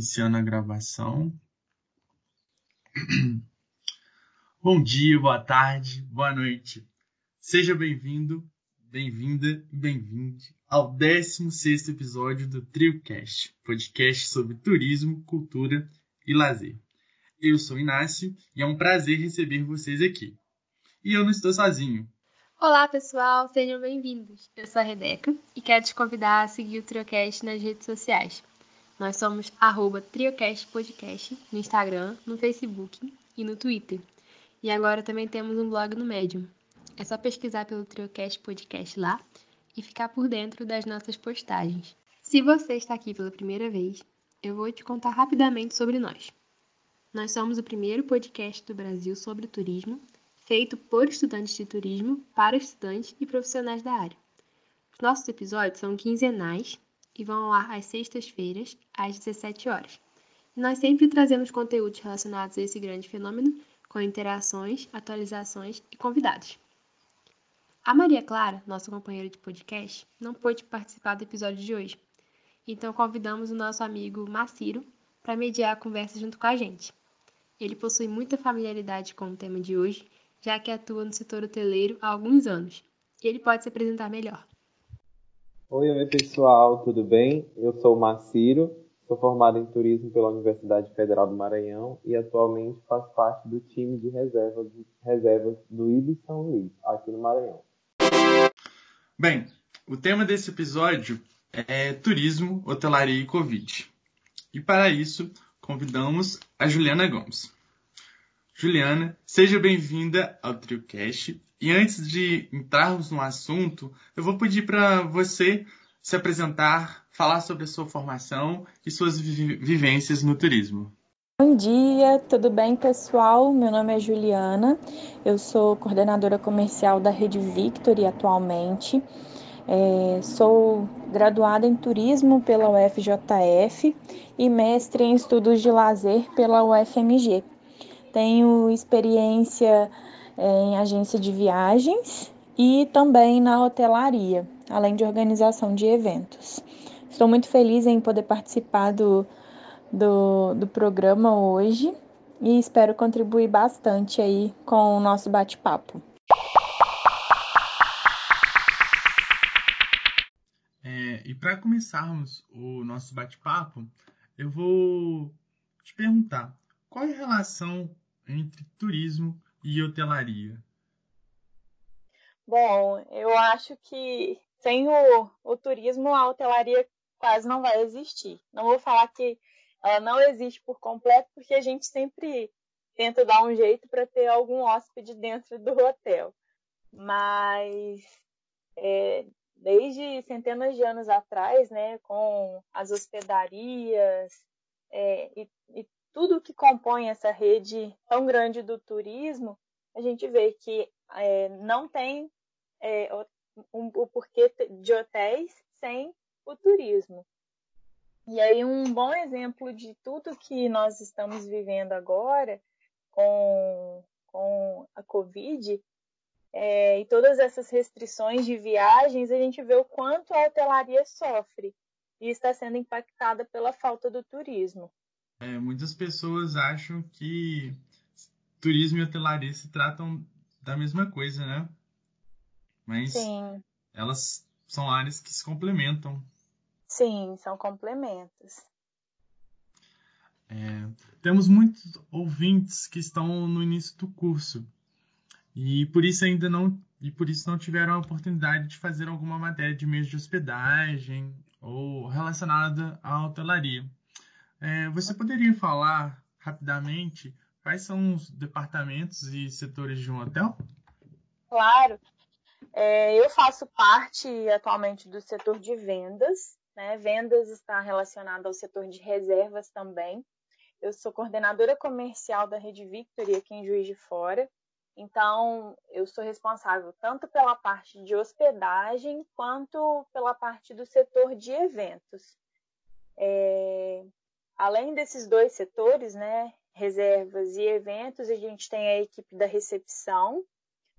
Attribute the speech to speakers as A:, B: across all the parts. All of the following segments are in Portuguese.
A: iniciando a gravação. Bom dia, boa tarde, boa noite. Seja bem-vindo, bem-vinda e bem-vinde ao 16 episódio do TrioCast, podcast sobre turismo, cultura e lazer. Eu sou Inácio e é um prazer receber vocês aqui. E eu não estou sozinho.
B: Olá, pessoal, sejam bem-vindos. Eu sou a Rebeca e quero te convidar a seguir o TrioCast nas redes sociais. Nós somos arroba TrioCast Podcast no Instagram, no Facebook e no Twitter. E agora também temos um blog no Medium. É só pesquisar pelo TrioCast Podcast lá e ficar por dentro das nossas postagens. Se você está aqui pela primeira vez, eu vou te contar rapidamente sobre nós. Nós somos o primeiro podcast do Brasil sobre turismo, feito por estudantes de turismo, para estudantes e profissionais da área. Os nossos episódios são quinzenais e vão ao ar às sextas-feiras, às 17 horas. Nós sempre trazemos conteúdos relacionados a esse grande fenômeno, com interações, atualizações e convidados. A Maria Clara, nossa companheira de podcast, não pôde participar do episódio de hoje, então convidamos o nosso amigo Maciro para mediar a conversa junto com a gente. Ele possui muita familiaridade com o tema de hoje, já que atua no setor hoteleiro há alguns anos. Ele pode se apresentar melhor.
C: Oi, oi pessoal, tudo bem? Eu sou o Maciro, sou formado em turismo pela Universidade Federal do Maranhão e atualmente faço parte do time de reservas, reservas do Ibis São Luís, aqui no Maranhão.
A: Bem, o tema desse episódio é turismo, hotelaria e Covid. E para isso, convidamos a Juliana Gomes. Juliana, seja bem-vinda ao TrioCast e antes de entrarmos no assunto, eu vou pedir para você se apresentar, falar sobre a sua formação e suas vi vivências no turismo.
D: Bom dia, tudo bem, pessoal? Meu nome é Juliana, eu sou coordenadora comercial da Rede Victory atualmente. É, sou graduada em turismo pela UFJF e mestre em estudos de lazer pela UFMG. Tenho experiência em agência de viagens e também na hotelaria, além de organização de eventos. Estou muito feliz em poder participar do, do, do programa hoje e espero contribuir bastante aí com o nosso bate-papo.
A: É, e para começarmos o nosso bate-papo, eu vou te perguntar qual é a relação entre turismo e hotelaria?
E: Bom, eu acho que sem o, o turismo, a hotelaria quase não vai existir. Não vou falar que ela não existe por completo, porque a gente sempre tenta dar um jeito para ter algum hóspede dentro do hotel. Mas é, desde centenas de anos atrás, né, com as hospedarias é, e, e tudo que compõe essa rede tão grande do turismo, a gente vê que é, não tem é, um, o porquê de hotéis sem o turismo. E aí um bom exemplo de tudo que nós estamos vivendo agora com, com a Covid é, e todas essas restrições de viagens, a gente vê o quanto a hotelaria sofre e está sendo impactada pela falta do turismo.
A: É, muitas pessoas acham que turismo e hotelaria se tratam da mesma coisa, né? Mas Sim. elas são áreas que se complementam.
E: Sim, são complementos.
A: É, temos muitos ouvintes que estão no início do curso e por isso ainda não e por isso não tiveram a oportunidade de fazer alguma matéria de meios de hospedagem ou relacionada à hotelaria. É, você poderia falar rapidamente quais são os departamentos e setores de um hotel?
E: Claro. É, eu faço parte atualmente do setor de vendas. Né? Vendas está relacionado ao setor de reservas também. Eu sou coordenadora comercial da Rede Victory aqui em Juiz de Fora. Então, eu sou responsável tanto pela parte de hospedagem quanto pela parte do setor de eventos. É, Além desses dois setores, né, reservas e eventos, a gente tem a equipe da recepção,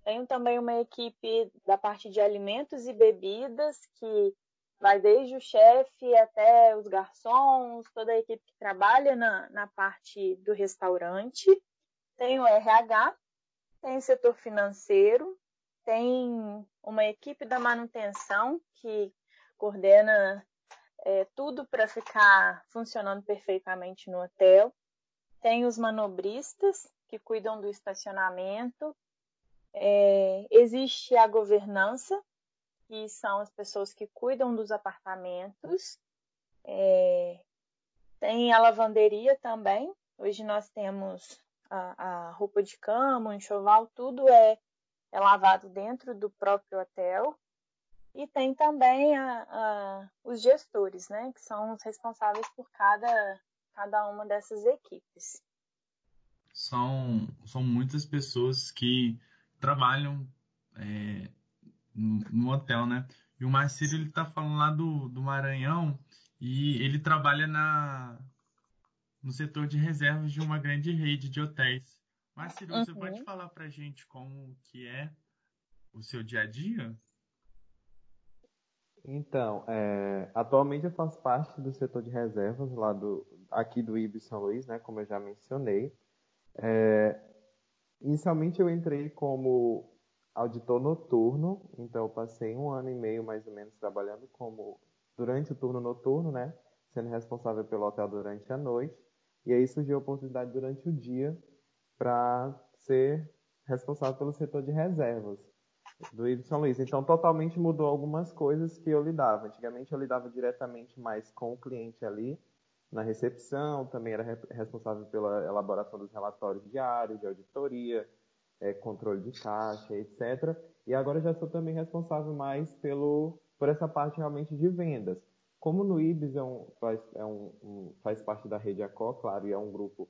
E: tem também uma equipe da parte de alimentos e bebidas, que vai desde o chefe até os garçons, toda a equipe que trabalha na, na parte do restaurante. Tem o RH, tem o setor financeiro, tem uma equipe da manutenção que coordena é, tudo para ficar funcionando perfeitamente no hotel. Tem os manobristas, que cuidam do estacionamento. É, existe a governança, que são as pessoas que cuidam dos apartamentos. É, tem a lavanderia também. Hoje nós temos a, a roupa de cama, o enxoval, tudo é, é lavado dentro do próprio hotel. E tem também a, a, os gestores, né, que são os responsáveis por cada, cada uma dessas equipes.
A: São, são muitas pessoas que trabalham é, no, no, hotel, né? E o Marcelo ele tá falando lá do, do Maranhão e ele trabalha na, no setor de reservas de uma grande rede de hotéis. Marcelo, uhum. você pode falar pra gente como que é o seu dia a dia?
C: Então, é, atualmente eu faço parte do setor de reservas lá do aqui do IB São Luís, né, como eu já mencionei. É, inicialmente eu entrei como auditor noturno, então eu passei um ano e meio mais ou menos trabalhando como durante o turno noturno, né, sendo responsável pelo hotel durante a noite. E aí surgiu a oportunidade durante o dia para ser responsável pelo setor de reservas do Ives São Luís. Então, totalmente mudou algumas coisas que eu lidava. Antigamente, eu lidava diretamente mais com o cliente ali, na recepção, também era responsável pela elaboração dos relatórios diários, de auditoria, é, controle de caixa, etc. E agora já sou também responsável mais pelo, por essa parte realmente de vendas. Como no IBS é um, faz, é um, um, faz parte da rede Acó, claro, e é um grupo,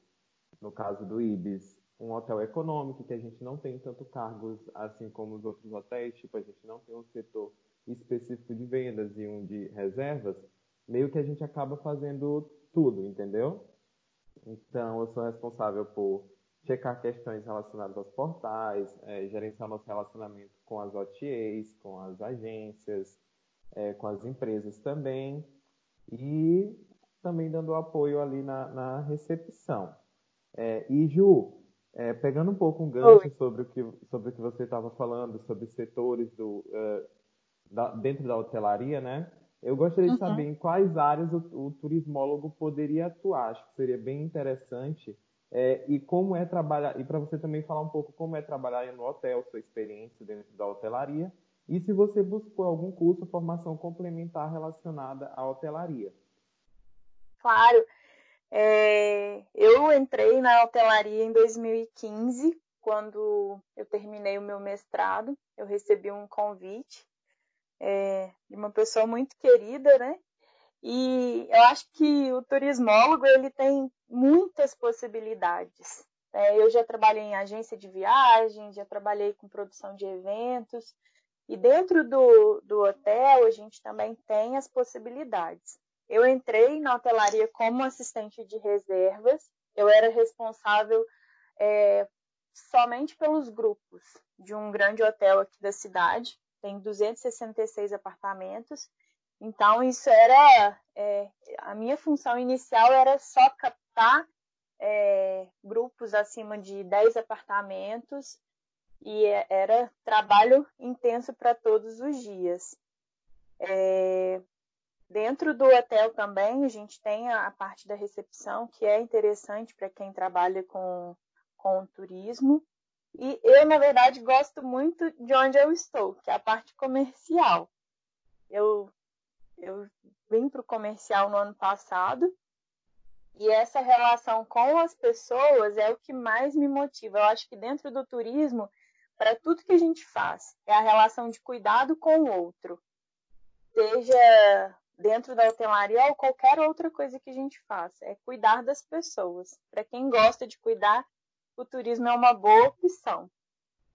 C: no caso do IBS, um hotel econômico, que a gente não tem tanto cargos assim como os outros hotéis, tipo, a gente não tem um setor específico de vendas e um de reservas, meio que a gente acaba fazendo tudo, entendeu? Então, eu sou responsável por checar questões relacionadas aos portais, é, gerenciar nosso relacionamento com as OTAs, com as agências, é, com as empresas também, e também dando apoio ali na, na recepção. É, e Ju, é, pegando um pouco um gancho sobre o que, sobre o que você estava falando, sobre setores do, uh, da, dentro da hotelaria, né? Eu gostaria de uhum. saber em quais áreas o, o, turismólogo poderia atuar. Acho que seria bem interessante. É, e como é trabalhar, e para você também falar um pouco como é trabalhar no hotel, sua experiência dentro da hotelaria, e se você buscou algum curso, formação complementar relacionada à hotelaria.
E: Claro. É, eu entrei na hotelaria em 2015, quando eu terminei o meu mestrado. Eu recebi um convite é, de uma pessoa muito querida, né? E eu acho que o turismólogo ele tem muitas possibilidades. É, eu já trabalhei em agência de viagem, já trabalhei com produção de eventos. E dentro do, do hotel, a gente também tem as possibilidades. Eu entrei na hotelaria como assistente de reservas. Eu era responsável é, somente pelos grupos de um grande hotel aqui da cidade. Tem 266 apartamentos. Então, isso era. É, a minha função inicial era só captar é, grupos acima de 10 apartamentos e é, era trabalho intenso para todos os dias. É, Dentro do hotel também a gente tem a, parte da recepção, que é interessante para quem trabalha com, com turismo. E eu, na verdade, gosto muito de onde eu estou, que é a parte comercial. Eu, eu vim para o comercial no ano passado e essa relação com as pessoas é o que mais me motiva. Eu acho que dentro do turismo, para tudo que a gente faz, é a relação de cuidado com o outro. Seja dentro da hotelaria ou qualquer outra coisa que a gente faça. É cuidar das pessoas. Para quem gosta de cuidar, o turismo é uma boa opção.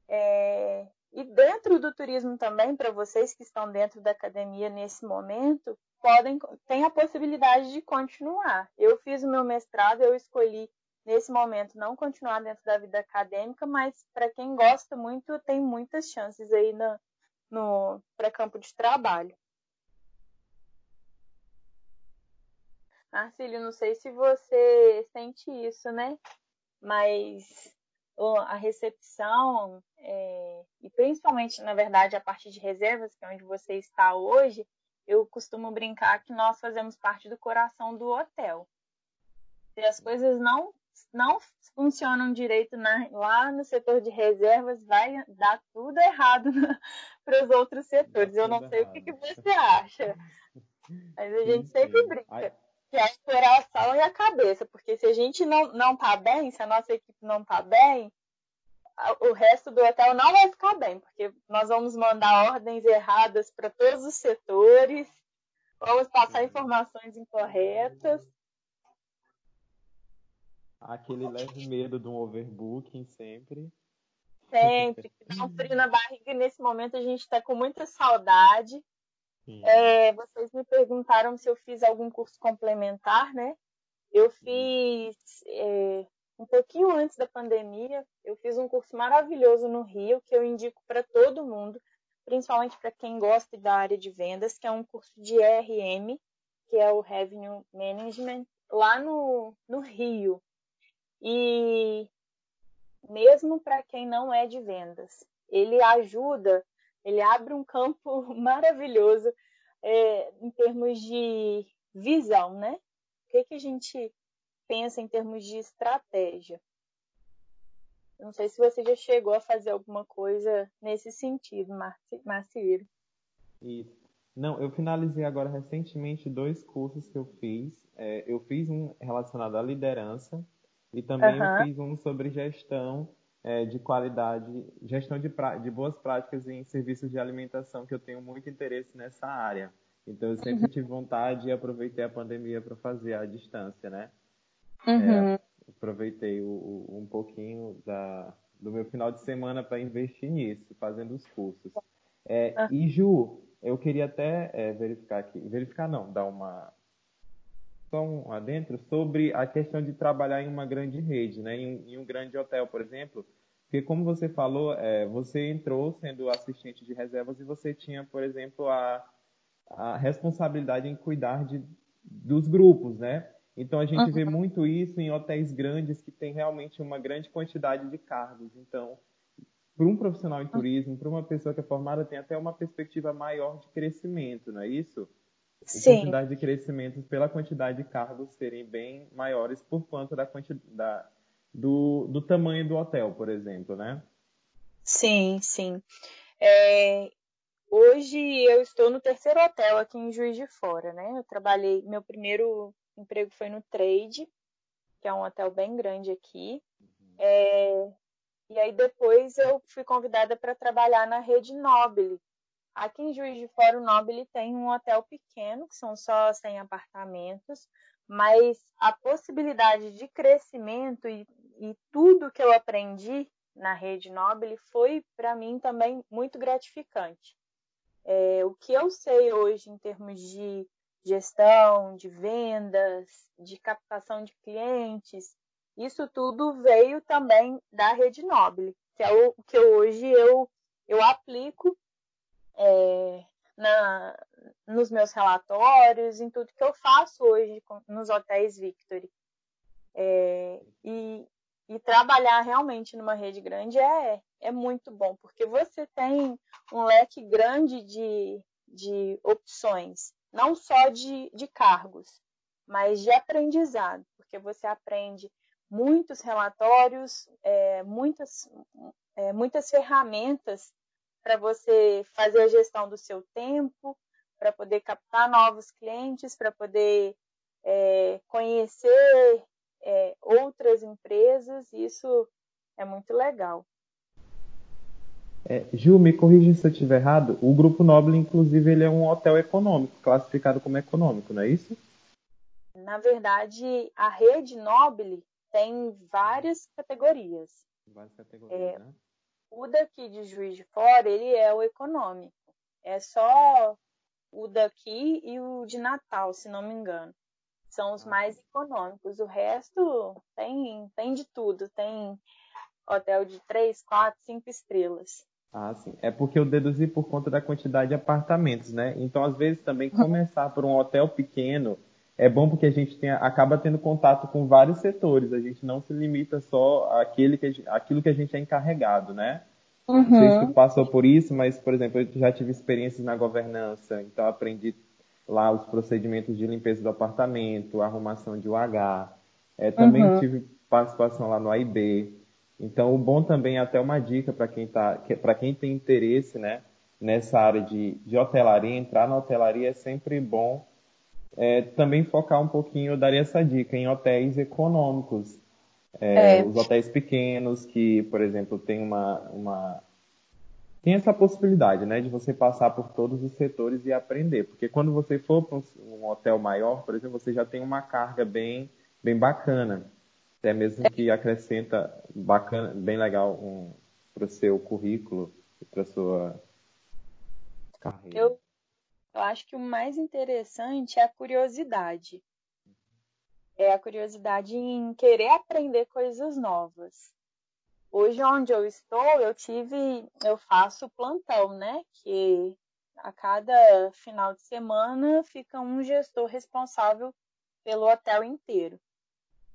E: É... E dentro do turismo também, para vocês que estão dentro da academia nesse momento, podem tem a possibilidade de continuar. Eu fiz o meu mestrado, eu escolhi nesse momento não continuar dentro da vida acadêmica, mas para quem gosta muito, tem muitas chances aí no, no para campo de trabalho. Marcílio, não sei se você sente isso, né? Mas a recepção, é, e principalmente, na verdade, a parte de reservas, que é onde você está hoje, eu costumo brincar que nós fazemos parte do coração do hotel. Se as coisas não, não funcionam direito na, lá no setor de reservas, vai dar tudo errado para os outros setores. Eu não sei errado. o que, que, você acha. Mas a gente sempre brinca. Que é a coração e a cabeça, porque se a gente não, não tá bem, se a nossa equipe não tá bem, o resto do hotel não vai ficar bem, porque nós vamos mandar ordens erradas para todos os setores, vamos passar uhum. informações incorretas.
C: Aquele leve medo de um overbooking sempre.
E: Sempre, dá um frio na barriga e nesse momento a gente está com muita saudade. É, vocês me perguntaram se eu fiz algum curso complementar, né? Eu fiz é, um pouquinho antes da pandemia, eu fiz um curso maravilhoso no Rio que eu indico para todo mundo, principalmente para quem gosta da área de vendas, que é um curso de RM, que é o Revenue Management, lá no, no Rio. E mesmo para quem não é de vendas, ele ajuda, ele abre um campo maravilhoso é, em termos de visão, né? O que, que a gente pensa em termos de estratégia. Não sei se você já chegou a fazer alguma coisa nesse sentido, Marciro.
C: Isso. Não, eu finalizei agora recentemente dois cursos que eu fiz. É, eu fiz um relacionado à liderança e também eu fiz um sobre gestão é, de qualidade, gestão de, de, boas práticas em serviços de alimentação, que eu tenho muito interesse nessa área. Então eu sempre uhum. tive vontade e aproveitei a pandemia para fazer à distância, né? Uhum. É, aproveitei o, o, um pouquinho da, do meu final de semana para investir nisso, fazendo os cursos. É, uhum. E Ju, eu queria até é, verificar aqui, verificar não, dar uma só um adentro sobre a questão de trabalhar em uma grande rede, né, em, em um grande hotel, por exemplo, porque como você falou, é, você entrou sendo assistente de reservas e você tinha, por exemplo, a, a responsabilidade em cuidar de, dos grupos, né? Então a gente uhum. vê muito isso em hotéis grandes que tem realmente uma grande quantidade de cargos. Então, para um profissional em turismo, para uma pessoa que é formada, tem até uma perspectiva maior de crescimento, não é isso? Sim. A quantidade de crescimento pela quantidade de cargos serem bem maiores por conta da quantidade do, do tamanho do hotel, por exemplo, né?
E: Sim, sim. É, hoje eu estou no terceiro hotel aqui em Juiz de Fora, né? Eu trabalhei, meu primeiro emprego foi no Trade, que é um hotel bem grande aqui. Uhum. É, e aí depois eu fui convidada para trabalhar na rede Nobile. Aqui em Juiz de Fora, o Nobile tem um hotel pequeno, que são só 100 apartamentos, mas a possibilidade de crescimento e, e tudo que eu aprendi na rede Nobile foi para mim também muito gratificante. É, o que eu sei hoje em termos de gestão, de vendas, de captação de clientes. Isso tudo veio também da Rede Nobile, que é o que hoje eu, eu aplico é, na, nos meus relatórios, em tudo que eu faço hoje nos hotéis Victory. É, e, e trabalhar realmente numa rede grande é, é muito bom, porque você tem um leque grande de, de opções não só de, de cargos, mas de aprendizado, porque você aprende muitos relatórios, é, muitas, é, muitas ferramentas para você fazer a gestão do seu tempo, para poder captar novos clientes, para poder é, conhecer é, outras empresas, isso é muito legal.
C: É, Ju, me corrija se eu estiver errado. O Grupo Noble, inclusive, ele é um hotel econômico, classificado como econômico, não é isso?
E: Na verdade, a rede Noble tem várias categorias.
C: Várias categorias, é, né?
E: O daqui de Juiz de Fora, ele é o econômico. É só o daqui e o de Natal, se não me engano. São os mais econômicos. O resto tem, tem de tudo. Tem hotel de 3, 4, 5 estrelas.
C: Ah, sim. É porque eu deduzi por conta da quantidade de apartamentos, né? Então, às vezes, também começar por um hotel pequeno é bom porque a gente tem, acaba tendo contato com vários setores, a gente não se limita só àquele que, àquilo que a gente é encarregado, né? Uhum. Não sei se tu passou por isso, mas, por exemplo, eu já tive experiências na governança, então aprendi lá os procedimentos de limpeza do apartamento, arrumação de UH. É, também uhum. tive participação lá no AIB. Então, o bom também, até uma dica para quem, tá, quem tem interesse né, nessa área de, de hotelaria, entrar na hotelaria é sempre bom. É, também focar um pouquinho, eu daria essa dica, em hotéis econômicos. É, é. Os hotéis pequenos, que, por exemplo, tem uma, uma tem essa possibilidade, né, de você passar por todos os setores e aprender, porque quando você for para um hotel maior, por exemplo, você já tem uma carga bem, bem bacana, até mesmo que acrescenta bacana, bem legal um, para o seu currículo e para sua carreira.
E: Eu, eu acho que o mais interessante é a curiosidade. É a curiosidade em querer aprender coisas novas. Hoje, onde eu estou, eu tive, eu faço plantão, né? Que a cada final de semana fica um gestor responsável pelo hotel inteiro.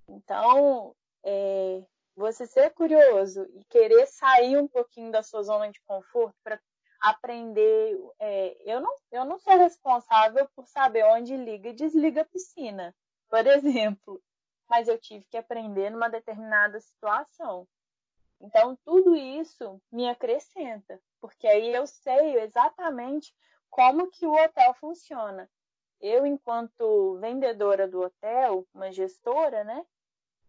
E: Então, é, você ser curioso e querer sair um pouquinho da sua zona de conforto para aprender. É, eu, não, eu não sou responsável por saber onde liga e desliga a piscina, por exemplo, mas eu tive que aprender numa determinada situação. Então, tudo isso me acrescenta, porque aí eu sei exatamente como que o hotel funciona. Eu, enquanto vendedora do hotel, uma gestora, né?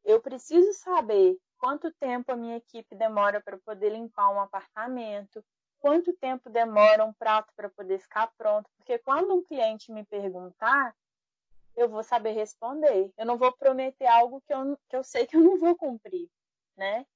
E: Eu preciso saber quanto tempo a minha equipe demora para poder limpar um apartamento, quanto tempo demora um prato para poder ficar pronto, porque quando um cliente me perguntar, eu vou saber responder. Eu não vou prometer algo que eu, que eu sei que eu não vou cumprir, né?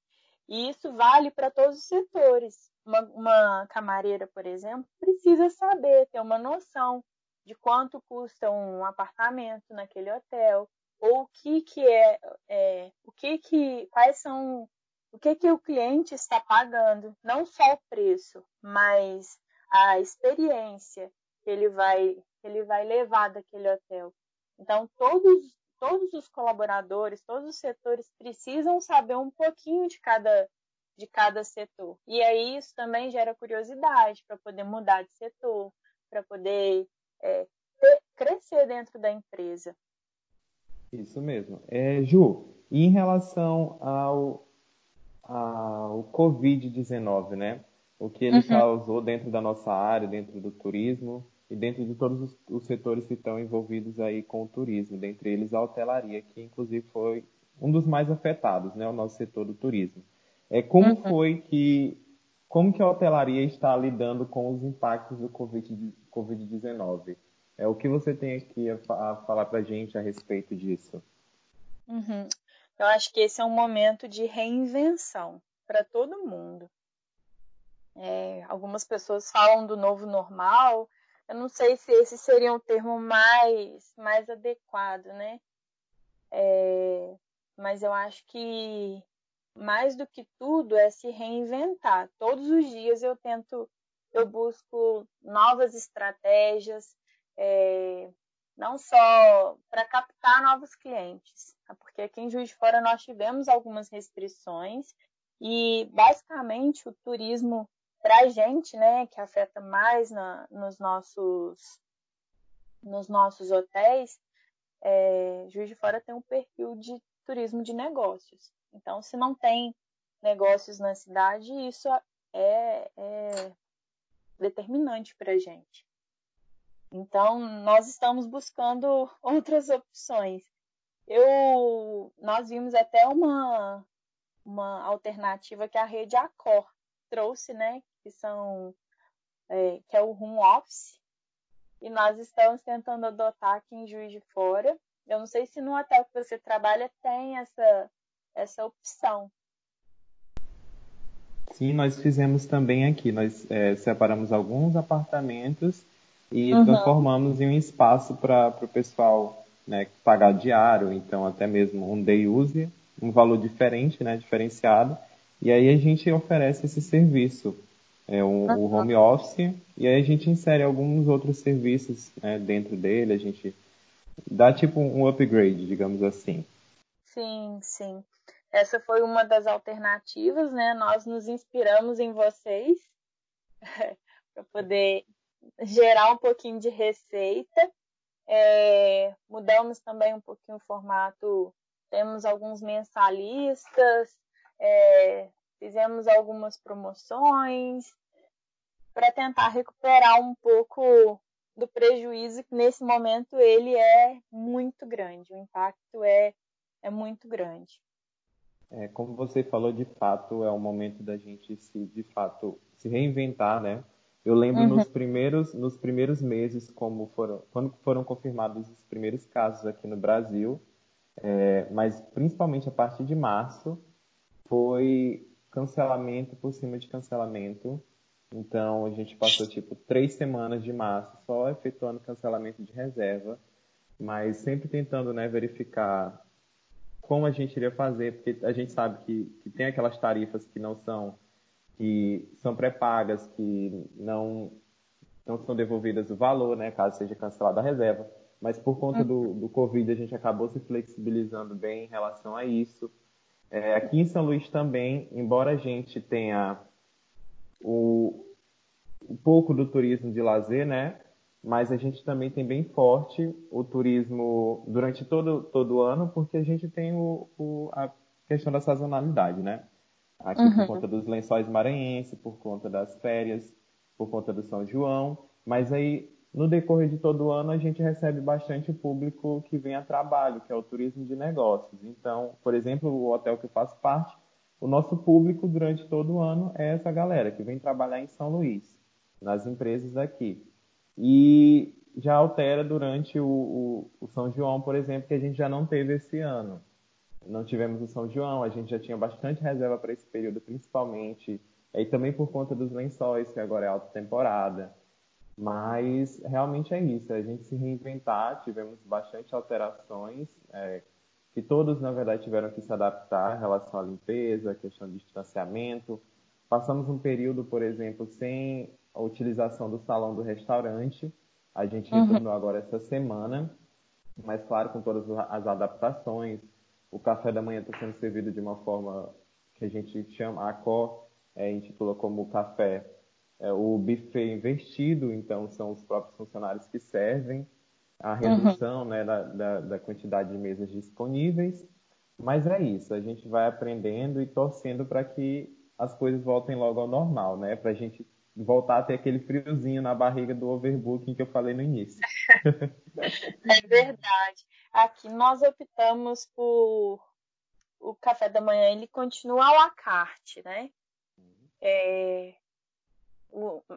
E: E isso vale para todos os setores. Uma, uma camareira, por exemplo, precisa saber, ter uma noção de quanto custa um apartamento naquele hotel, ou o que que é, é, o que que quais são o que que o cliente está pagando, não só o preço, mas a experiência que ele vai que ele vai levar daquele hotel. Então todos todos os colaboradores, todos os setores precisam saber um pouquinho de cada, de cada setor. E aí isso também gera curiosidade para poder mudar de setor, para poder é, ter, crescer dentro da empresa.
C: Isso mesmo. É, Ju, em relação ao, ao Covid-19, né? O que ele uhum. causou dentro da nossa área, dentro do turismo, e dentro de todos os, os, setores que estão envolvidos aí com o turismo, dentre eles a hotelaria, que inclusive foi um dos mais afetados, né, o nosso setor do turismo. É como uhum. foi que como que a hotelaria está lidando com os impactos do Covid-19? É o que você tem aqui a, a falar para a gente a respeito disso?
E: Uhum. Eu acho que esse é um momento de reinvenção para todo mundo. É, algumas pessoas falam do novo normal, eu não sei se esse seria um termo mais, mais adequado, né? É, mas eu acho que mais do que tudo é se reinventar. Todos os dias eu tento, eu busco novas estratégias, é, não só para captar novos clientes, tá? porque aqui em Juiz de Fora nós tivemos algumas restrições e basicamente o turismo para a gente, né, que afeta mais na, nos nossos nos nossos hotéis, é, Juiz de Fora tem um perfil de turismo de negócios. Então, se não tem negócios na cidade, isso é, é determinante para a gente. Então, nós estamos buscando outras opções. Eu, nós vimos até uma, uma alternativa que a rede Accor trouxe, né, que são é, que é o home office e nós estamos tentando adotar aqui em Juiz de Fora. Eu não sei se no hotel que você trabalha tem essa essa opção.
C: Sim, nós fizemos também aqui. Nós é, separamos alguns apartamentos e uhum. transformamos em um espaço para o pessoal né, pagar diário, então até mesmo um day use, um valor diferente, né, diferenciado. E aí a gente oferece esse serviço é o, o home office, e aí a gente insere alguns outros serviços né, dentro dele, a gente dá tipo um upgrade, digamos assim.
E: Sim, sim. Essa foi uma das alternativas, né? Nós nos inspiramos em vocês para poder gerar um pouquinho de receita. É, mudamos também um pouquinho o formato. Temos alguns mensalistas, é, fizemos algumas promoções para tentar recuperar um pouco do prejuízo que nesse momento ele é muito grande, o impacto é, é muito grande.
C: É, como você falou, de fato, é o momento da gente se, de fato, se reinventar, né? Eu lembro uhum. nos primeiros, nos primeiros meses, como foram, quando foram confirmados os primeiros casos aqui no Brasil, é, mas principalmente a partir de março, foi cancelamento por cima de cancelamento. Então a gente passou tipo três semanas de março só efetuando cancelamento de reserva, mas sempre tentando né, verificar como a gente iria fazer, porque a gente sabe que, que tem aquelas tarifas que não são que são pré-pagas, que não não são devolvidas o valor, né, caso seja cancelada a reserva. Mas por conta do, do Covid, a gente acabou se flexibilizando bem em relação a isso. É, aqui em São Luís também, embora a gente tenha o, um pouco do turismo de lazer, né? mas a gente também tem bem forte o turismo durante todo, todo o ano, porque a gente tem o, o a questão da sazonalidade, né? Aqui uhum. por conta dos lençóis maranhenses, por conta das férias, por conta do São João, mas aí no decorrer de todo o ano a gente recebe bastante público que vem a trabalho, que é o turismo de negócios. Então, por exemplo, o hotel que eu faço parte, o nosso público durante todo o ano é essa galera que vem trabalhar em São Luís, nas empresas aqui. E já altera durante o, o, o, São João, por exemplo, que a gente já não teve esse ano. Não tivemos o São João, a gente já tinha bastante reserva para esse período, principalmente. E também por conta dos lençóis, que agora é alta temporada. Mas realmente é isso, a gente se reinventar, tivemos bastante alterações, é, que todos, na verdade, tiveram que se adaptar em relação à limpeza, questão de distanciamento. Passamos um período, por exemplo, sem a utilização do salão do restaurante. A gente uhum. retornou agora essa semana, mas claro, com todas as adaptações. O café da manhã está sendo servido de uma forma que a gente chama, a COR é, intitula como café, é, o buffet investido, então são os próprios funcionários que servem, a uhum. redução uhum. né, da, da, da quantidade de mesas disponíveis. Mas é isso, a gente vai aprendendo e torcendo para que as coisas voltem logo ao normal, né? Para a gente voltar a ter aquele friozinho na barriga do overbooking que eu falei no início.
E: é verdade. Aqui nós optamos por o café da manhã, ele continua à la carte, né? É, o,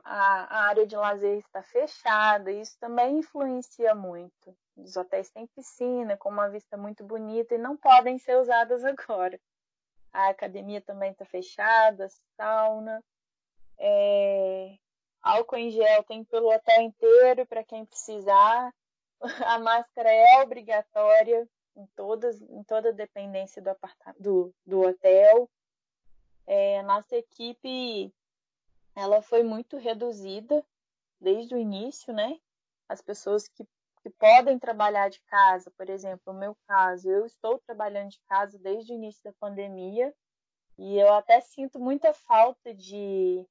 E: a, área de lazer está fechada, isso também influencia muito. Os hotéis têm piscina com uma vista muito bonita e não podem ser usadas agora. A academia também está fechada, sauna. É, álcool em gel tem pelo hotel inteiro para quem precisar. A máscara é obrigatória em, todas, em toda dependência do, do, do hotel. É, a nossa equipe ela foi muito reduzida desde o início, né? As pessoas que, que podem trabalhar de casa, por exemplo, no meu caso, eu estou trabalhando de casa desde o início da pandemia e eu até sinto muita falta de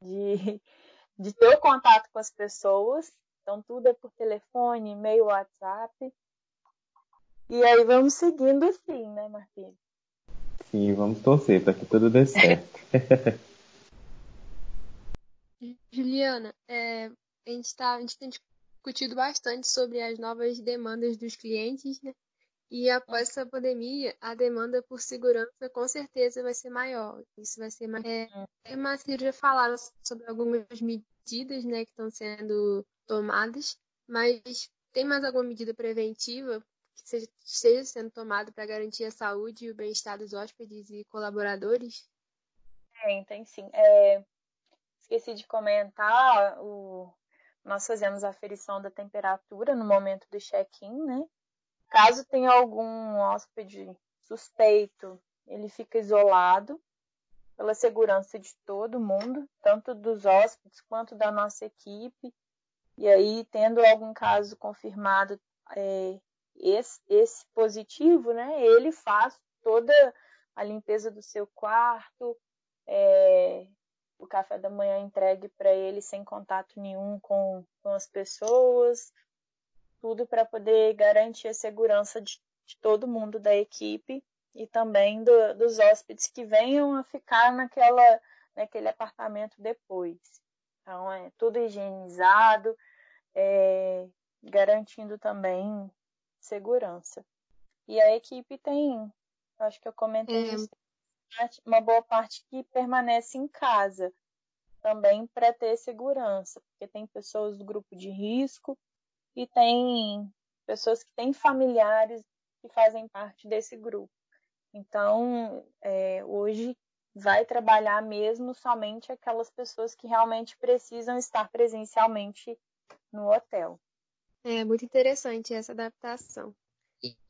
E: de, de ter o contato com as pessoas. Então, tudo é por telefone, e-mail, WhatsApp. E aí vamos seguindo assim, né, Martins?
C: Sim, vamos torcer para que tudo dê certo.
B: Juliana, é, a, gente tá, a gente tem discutido bastante sobre as novas demandas dos clientes, né? E após essa pandemia, a demanda por segurança com certeza vai ser maior. Isso vai ser mais. É, a Marcelo já falaram sobre algumas medidas né, que estão sendo tomadas, mas tem mais alguma medida preventiva que seja, esteja sendo tomada para garantir a saúde e o bem-estar dos hóspedes e colaboradores?
E: Tem, tem sim. É, esqueci de comentar, o, nós fazemos a aferição da temperatura no momento do check-in, né? Caso tenha algum hóspede suspeito, ele fica isolado pela segurança de todo mundo, tanto dos hóspedes quanto da nossa equipe. E aí, tendo algum caso confirmado, é, esse, esse positivo, né, ele faz toda a limpeza do seu quarto, é, café da manhã entregue para ele sem contato nenhum com, com as pessoas, tudo para poder garantir a segurança de, de, todo mundo da equipe e também do, dos hóspedes que venham a ficar naquela, naquele apartamento depois. Então, é tudo higienizado, é, garantindo também segurança. E a equipe tem, acho que eu comentei
B: É.
E: isso, uma boa parte que permanece em casa também para ter segurança, porque tem pessoas do grupo de risco e tem pessoas que têm familiares que fazem parte desse grupo. Então, é, hoje vai trabalhar mesmo somente aquelas pessoas que realmente precisam estar presencialmente no hotel.
B: É muito interessante essa adaptação.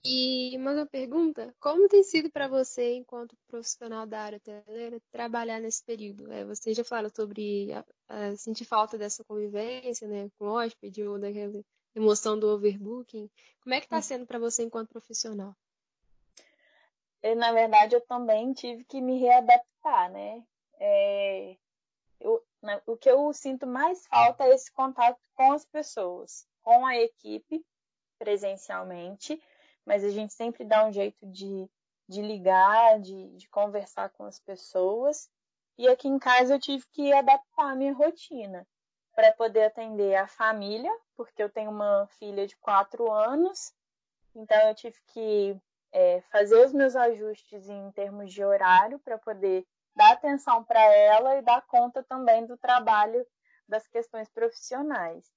B: E, mais uma pergunta: como tem sido para você, enquanto profissional da área hoteleira, trabalhar nesse período? É, você já falou sobre a, a sentir falta dessa convivência, né, com o hóspede ou daquela emoção do overbooking. Como é que está sendo para você enquanto profissional?
E: E, na verdade, eu também tive que me readaptar, né? É, eu, na- o que eu sinto mais falta é esse contato com as pessoas, com a equipe, presencialmente, mas a gente sempre dá um jeito de, de ligar, de, de conversar com as pessoas. E aqui em casa eu tive que adaptar a minha rotina para poder atender a família, porque eu tenho uma filha de quatro anos, então eu tive que é, fazer os meus ajustes em termos de horário para poder dar atenção para ela e dar conta também do trabalho das questões profissionais.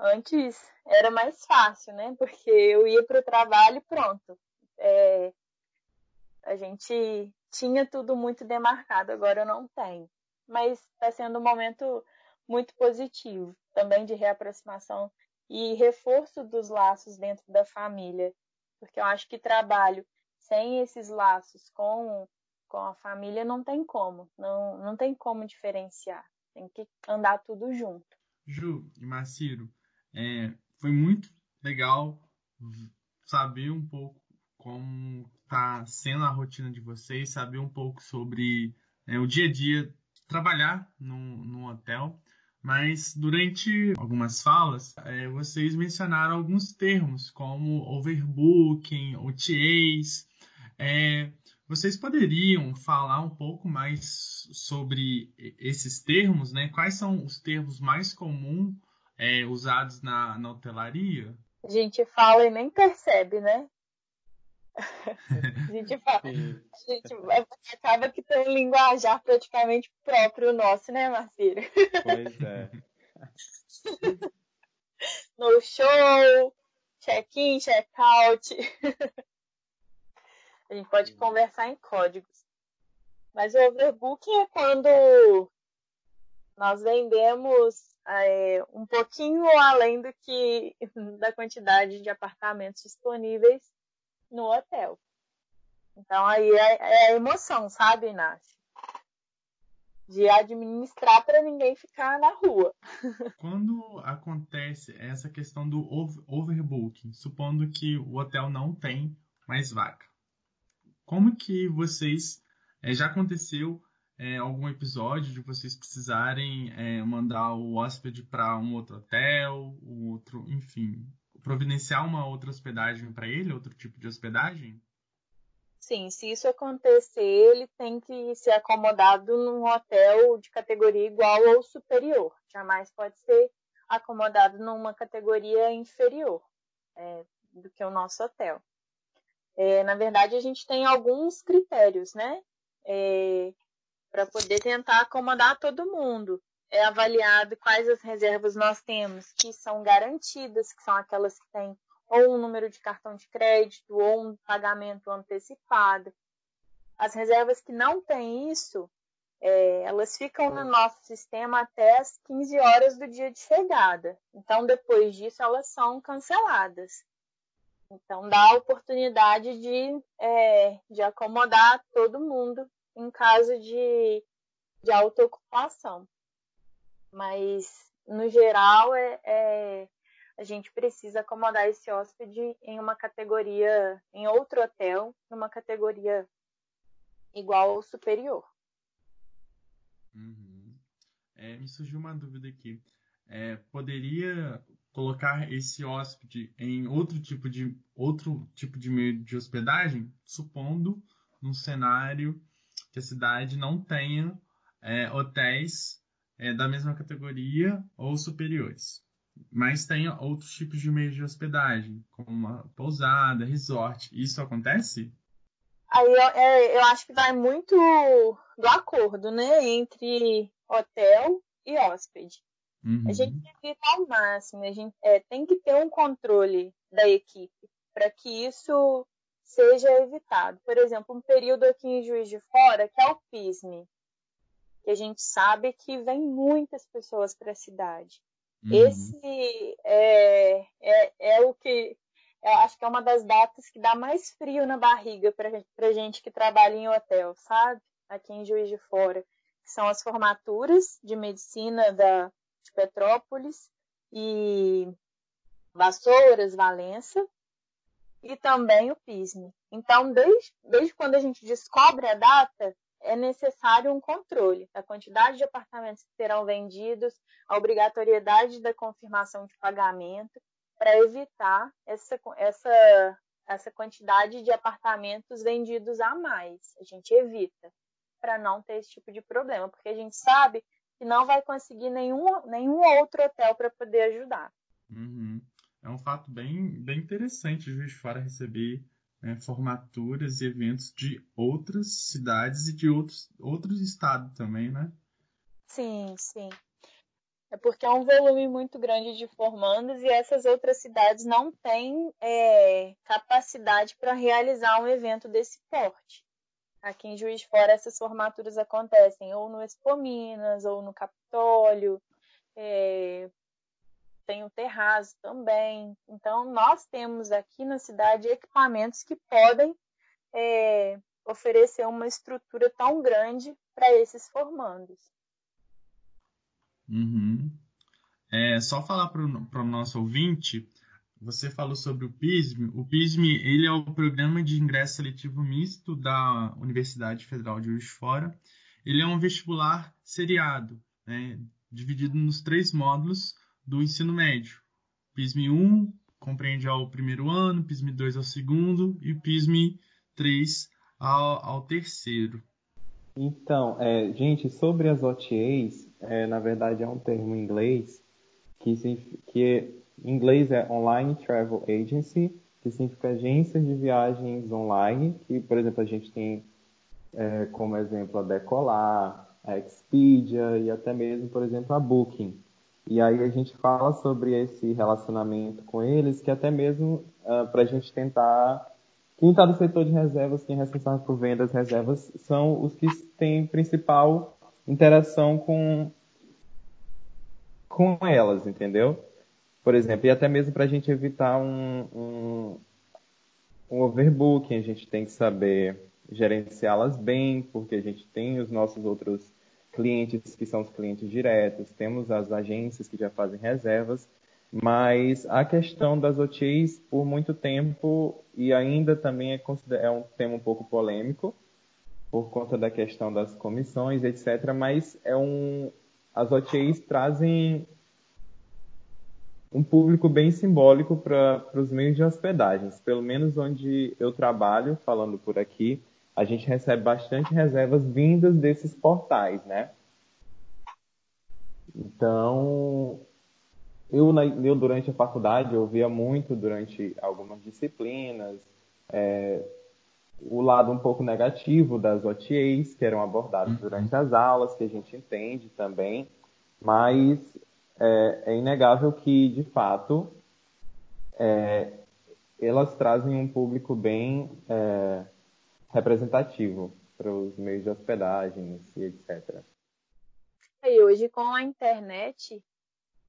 E: Antes era mais fácil, né? Porque eu ia para o trabalho e pronto. É, a gente tinha tudo muito demarcado, agora eu não tenho. Mas está sendo um momento muito positivo, também de reaproximação e reforço dos laços dentro da família porque eu acho que trabalho sem esses laços com, com a família não tem como, não, não tem como diferenciar, tem que andar tudo junto.
A: Ju e Marciro, é, foi muito legal saber um pouco como está sendo a rotina de vocês, saber um pouco sobre é, o dia a dia, trabalhar num, hotel. Mas durante algumas falas, é, vocês mencionaram alguns termos, como overbooking, OTAs. É, vocês poderiam falar um pouco mais sobre esses termos, né? Quais são os termos mais comuns é, usados na, na hotelaria?
E: A gente fala e nem percebe, né? a gente fala, a gente acaba que tem um linguajar praticamente próprio nosso, né, Marcílio?
C: Pois é.
E: No show, check-in, check-out. a gente pode conversar em códigos. Mas o overbooking é quando nós vendemos é, um pouquinho além do que da quantidade de apartamentos disponíveis no hotel. Então aí é, é a emoção, sabe, Inácio? De administrar para ninguém ficar na rua.
A: Quando acontece essa questão do over- overbooking, supondo que o hotel não tem mais vaga, como que vocês é, já aconteceu é, algum episódio de vocês precisarem é, mandar o hóspede para um outro hotel, um outro, enfim, providenciar uma outra hospedagem para ele, outro tipo de hospedagem?
E: Sim, se isso acontecer, ele tem que ser acomodado num hotel de categoria igual ou superior. Jamais pode ser acomodado numa categoria inferior é, do que o nosso hotel. É, na verdade, a gente tem alguns critérios, né? É, para poder tentar acomodar todo mundo. É avaliado quais as reservas nós temos que são garantidas, que são aquelas que têm ou um número de cartão de crédito ou um pagamento antecipado. As reservas que não têm isso, é, elas ficam no nosso sistema até as 15 horas do dia de chegada. Então, depois disso, elas são canceladas. Então, dá a oportunidade de, é, de acomodar todo mundo em caso de, de autoocupação. Mas, no geral, é, é, a gente precisa acomodar esse hóspede em uma categoria, em outro hotel, numa categoria igual ou superior.
A: Uhum. É, me surgiu uma dúvida aqui. É, poderia colocar esse hóspede em outro tipo de outro tipo de meio de hospedagem, supondo num cenário que a cidade não tenha é, hotéis é, da mesma categoria ou superiores, mas tenha outros tipos de meios de hospedagem, como uma pousada, resort. Isso acontece?
E: Aí eu, é, eu acho que vai muito do acordo, né, entre hotel e hóspede. Uhum. A gente tem que evitar ao máximo, a gente é, tem que ter um controle da equipe para que isso seja evitado. Por exemplo, um período aqui em Juiz de Fora, que é o PISME, que a gente sabe que vem muitas pessoas para a cidade. Uhum. Esse é, é, é o que eu acho que é uma das datas que dá mais frio na barriga para gente que trabalha em hotel, sabe? Aqui em Juiz de Fora. Que são as formaturas de medicina da, de Petrópolis e Vassouras, Valença e também o PISME. Então, desde, desde quando a gente descobre a data, é necessário um controle da quantidade de apartamentos que serão vendidos, a obrigatoriedade da confirmação de pagamento, para evitar essa, essa, essa quantidade de apartamentos vendidos a mais. A gente evita para não ter esse tipo de problema, porque a gente sabe que não vai conseguir nenhum, nenhum outro hotel para poder ajudar.
A: Uhum. É um fato bem, bem interessante Juiz de Fora receber né, formaturas e eventos de outras cidades e de outros, outros estados também, né?
E: Sim, sim. É porque é um volume muito grande de formandos e essas outras cidades não têm é, capacidade para realizar um evento desse porte. Aqui em Juiz de Fora, essas formaturas acontecem ou no Expo Minas, ou no Capitólio, é, tem o terraço também. Então, nós temos aqui na cidade equipamentos que podem é, oferecer uma estrutura tão grande para esses formandos.
A: Uhum. É, só falar para o nosso ouvinte, você falou sobre o PISM. O PISM ele é o Programa de Ingresso Seletivo Misto da Universidade Federal de Juiz Fora. Ele é um vestibular seriado, né, dividido nos três módulos do ensino médio. PISM 1 compreende ao primeiro ano, PISM 2 ao segundo e PISM 3 ao, ao terceiro.
C: Então, é, gente, sobre as OTAs, é, na verdade é um termo em inglês que, que em inglês é Online Travel Agency, que significa agência de viagens online, que, por exemplo, a gente tem é, como exemplo a Decolar, a Expedia e até mesmo, por exemplo, a Booking. E aí a gente fala sobre esse relacionamento com eles, que até mesmo uh, ah, para a gente tentar. Quem está no setor de reservas, quem é responsável por vendas reservas, são os que têm principal interação com, com elas, entendeu? Por exemplo, e até mesmo para a gente evitar um, um, um overbooking, a gente tem que saber gerenciá-las bem, porque a gente tem os nossos outros clientes que são os clientes diretos, temos as agências que já fazem reservas, mas a questão das OTAs, por muito tempo, e ainda também é, é um tema um pouco polêmico, por conta da questão das comissões, etc. Mas é um, as OTAs trazem um público bem simbólico para os meios de hospedagens. Pelo menos onde eu trabalho, falando por aqui, a gente recebe bastante reservas vindas desses portais, né? Então, eu, eu durante a faculdade, eu via muito durante algumas disciplinas, é, o lado um pouco negativo das OTAs, que eram abordadas uhum. durante as aulas, que a gente entende também, mas é, é inegável que, de fato, é, elas trazem um público bem é, representativo para os meios de hospedagem e etc.
E: E hoje, com a internet,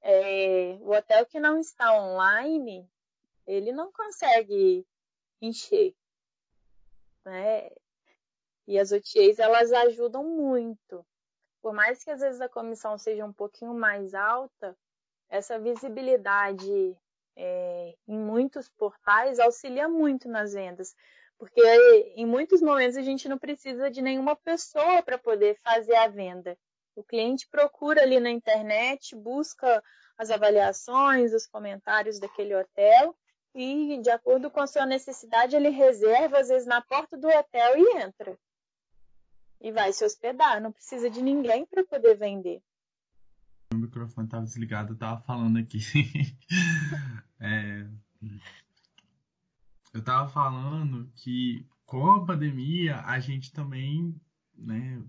E: é, o hotel que não está online, ele não consegue encher. Né? E as OTAs, elas ajudam muito. Por mais que às vezes a comissão seja um pouquinho mais alta, essa visibilidade é, em muitos portais auxilia muito nas vendas, porque em muitos momentos a gente não precisa de nenhuma pessoa para poder fazer a venda. O cliente procura ali na internet, busca as avaliações, os comentários daquele hotel e, de acordo com a sua necessidade, ele reserva, às vezes, na porta do hotel e entra. E vai se hospedar, não precisa de ninguém para poder vender.
A: O microfone estava desligado, eu estava falando aqui. é, eu estava falando que com a pandemia a gente também, né,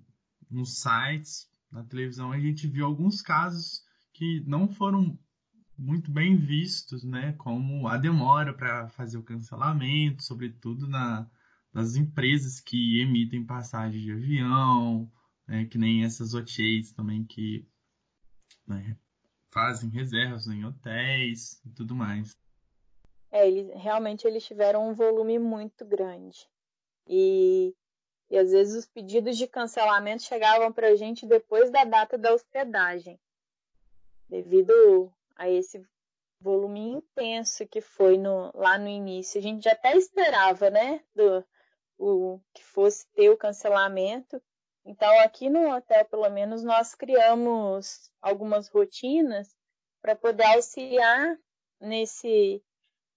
A: nos sites, na televisão, a gente viu alguns casos que não foram muito bem vistos, né? Como a demora para fazer o cancelamento, sobretudo na, nas empresas que emitem passagem de avião, né? que nem essas OTAs também que né? fazem reservas em hotéis e tudo mais.
E: É, eles, realmente eles tiveram um volume muito grande. E, e às vezes os pedidos de cancelamento chegavam para a gente depois da data da hospedagem, devido a esse volume intenso que foi no, lá no início. A gente já até esperava, né, do, o, que fosse ter o cancelamento. Então, aqui no hotel, pelo menos, nós criamos algumas rotinas para poder auxiliar nesse,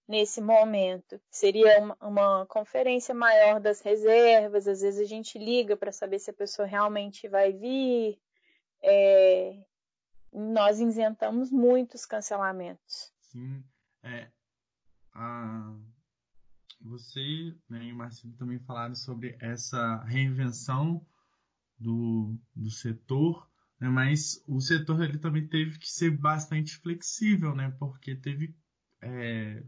E: nesse momento. Seria uma, uma, conferência maior das reservas, às vezes a gente liga para saber se a pessoa realmente vai vir. É, nós isentamos muitos cancelamentos.
A: Sim. É, a, você né, e o Marcelo também falaram sobre essa reinvenção do, do setor, né, mas o setor ele também teve que ser bastante flexível, né, porque teve é,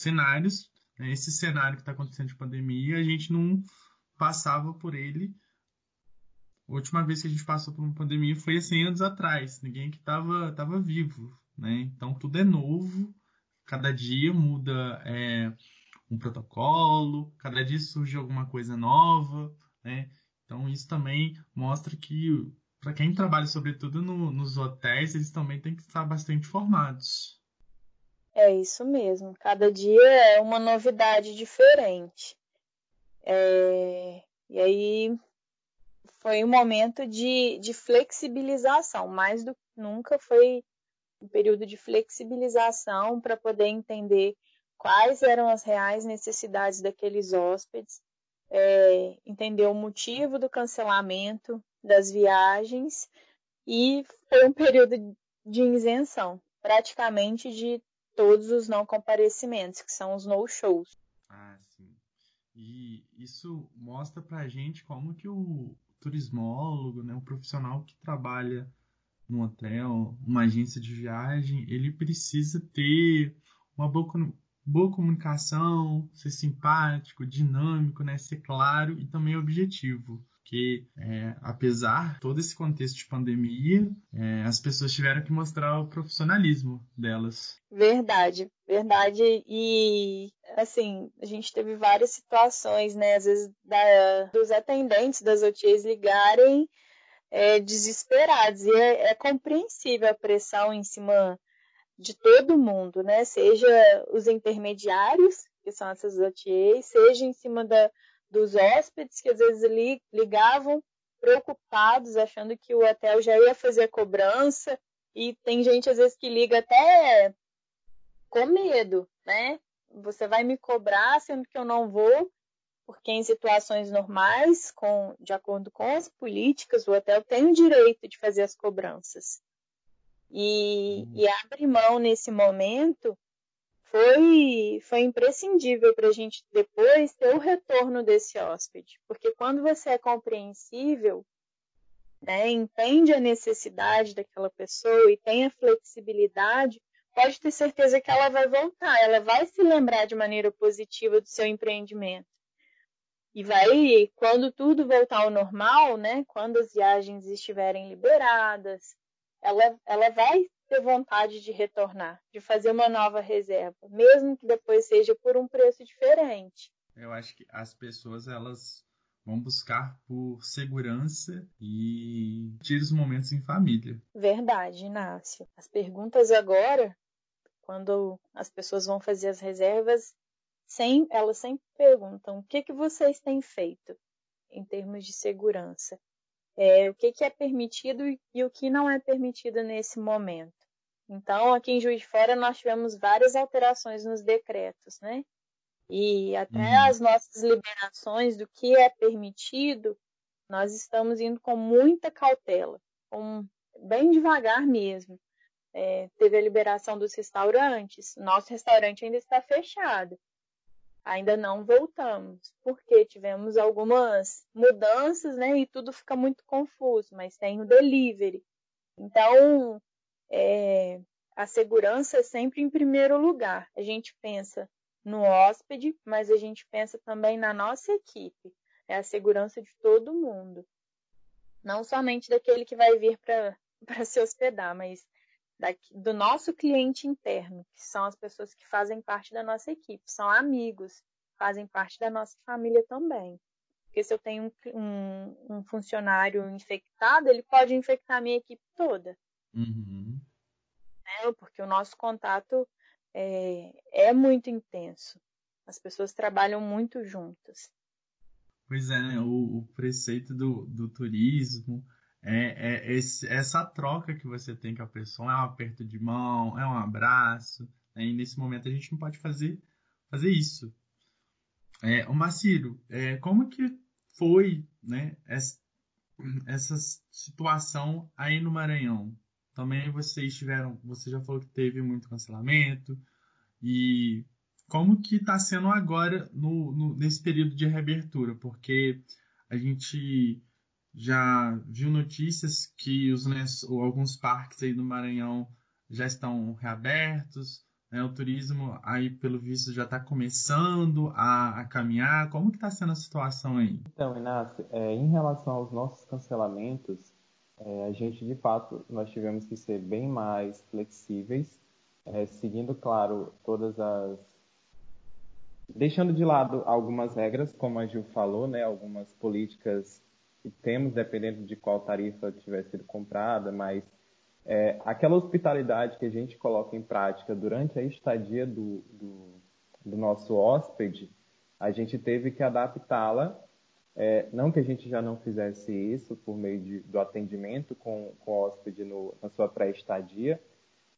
A: cenários, né, esse cenário que está acontecendo de pandemia, a gente não passava por ele a última vez que a gente passou por uma pandemia foi há 100 anos atrás. Ninguém que estava tava vivo, né? Então tudo é novo. Cada dia muda é, um protocolo. Cada dia surge alguma coisa nova, né? Então isso também mostra que para quem trabalha sobretudo no, nos hotéis, eles também têm que estar bastante formados.
E: É isso mesmo. Cada dia é uma novidade diferente. É... E aí foi um momento de, de flexibilização, mais do que nunca foi um período de flexibilização para poder entender quais eram as reais necessidades daqueles hóspedes, é, entender o motivo do cancelamento das viagens e foi um período de isenção, praticamente de todos os não comparecimentos, que são os no-shows.
A: Ah, sim. E isso mostra pra gente como que o, turismólogo, né, um profissional que trabalha no hotel, uma agência de viagem, ele precisa ter uma boa, boa comunicação, ser simpático, dinâmico, né, ser claro e também objetivo. Porque, é, apesar de todo esse contexto de pandemia, é, as pessoas tiveram que mostrar o profissionalismo delas.
E: Verdade, verdade. E, assim, a gente teve várias situações, né? Às vezes, da, dos atendentes das OTAs ligarem é, desesperados. E é, é compreensível a pressão em cima de todo mundo, né? Seja os intermediários, que são essas OTAs, seja em cima da dos hóspedes que às vezes ligavam preocupados, achando que o hotel já ia fazer a cobrança, e tem gente às vezes que liga até com medo, né? Você vai me cobrar sendo que eu não vou, porque em situações normais, com, de acordo com as políticas, o hotel tem o direito de fazer as cobranças. E, e abre mão nesse momento foi, foi imprescindível para a gente depois ter o retorno desse hóspede, porque quando você é compreensível, né, entende a necessidade daquela pessoa e tem a flexibilidade, pode ter certeza que ela vai voltar, ela vai se lembrar de maneira positiva do seu empreendimento. E vai, quando tudo voltar ao normal, né, quando as viagens estiverem liberadas, ela, ela vai ter vontade de retornar, de fazer uma nova reserva, mesmo que depois seja por um preço diferente.
A: Eu acho que as pessoas elas vão buscar por segurança e tirar os momentos em família.
E: Verdade, Inácio. As perguntas agora, quando as pessoas vão fazer as reservas, sem, elas sempre perguntam o que, que vocês têm feito em termos de segurança. É, o que, que é permitido e o que não é permitido nesse momento. Então, aqui em Juiz de Fora, nós tivemos várias alterações nos decretos, né? E até uhum. as nossas liberações do que é permitido, nós estamos indo com muita cautela, com, bem devagar mesmo. É, teve a liberação dos restaurantes, nosso restaurante ainda está fechado. Ainda não voltamos, porque tivemos algumas mudanças, né? E tudo fica muito confuso, mas tem o delivery. Então, é, a segurança é sempre em primeiro lugar. A gente pensa no hóspede, mas a gente pensa também na nossa equipe. É a segurança de todo mundo. Não somente daquele que vai vir para se hospedar, mas daqui, do nosso cliente interno, que são as pessoas que fazem parte da nossa equipe, são amigos, fazem parte da nossa família também. Porque se eu tenho um, um, um funcionário infectado, ele pode infectar a minha equipe toda.
A: Uhum.
E: Porque o nosso contato é, é muito intenso. As pessoas trabalham muito juntas.
A: Pois é, né? o, o, preceito do, do turismo é, é esse, essa troca que você tem com a pessoa, é um aperto de mão, é um abraço, né? e nesse momento a gente não pode fazer, fazer isso. É, o Maciro, é, como que foi né, essa, essa situação aí no Maranhão? Também vocês tiveram, você já falou que teve muito cancelamento e como que está sendo agora no, no, nesse período de reabertura? Porque a gente já viu notícias que os, né, alguns parques aí do Maranhão já estão reabertos, né, o turismo aí pelo visto já está começando a, a, caminhar. Como que está sendo a situação aí?
C: Então, Inácio, é, em relação aos nossos cancelamentos, é, a gente de fato nós tivemos que ser bem mais flexíveis, é, seguindo claro todas as deixando de lado algumas regras, como a Gil falou, né, algumas políticas que temos dependendo de qual tarifa tiver sido comprada, mas é, aquela hospitalidade que a gente coloca em prática durante a estadia do, do, do nosso hóspede, a gente teve que adaptá-la é, não que a gente já não fizesse isso por meio de, do atendimento com, com o hóspede no, na sua pré-estadia,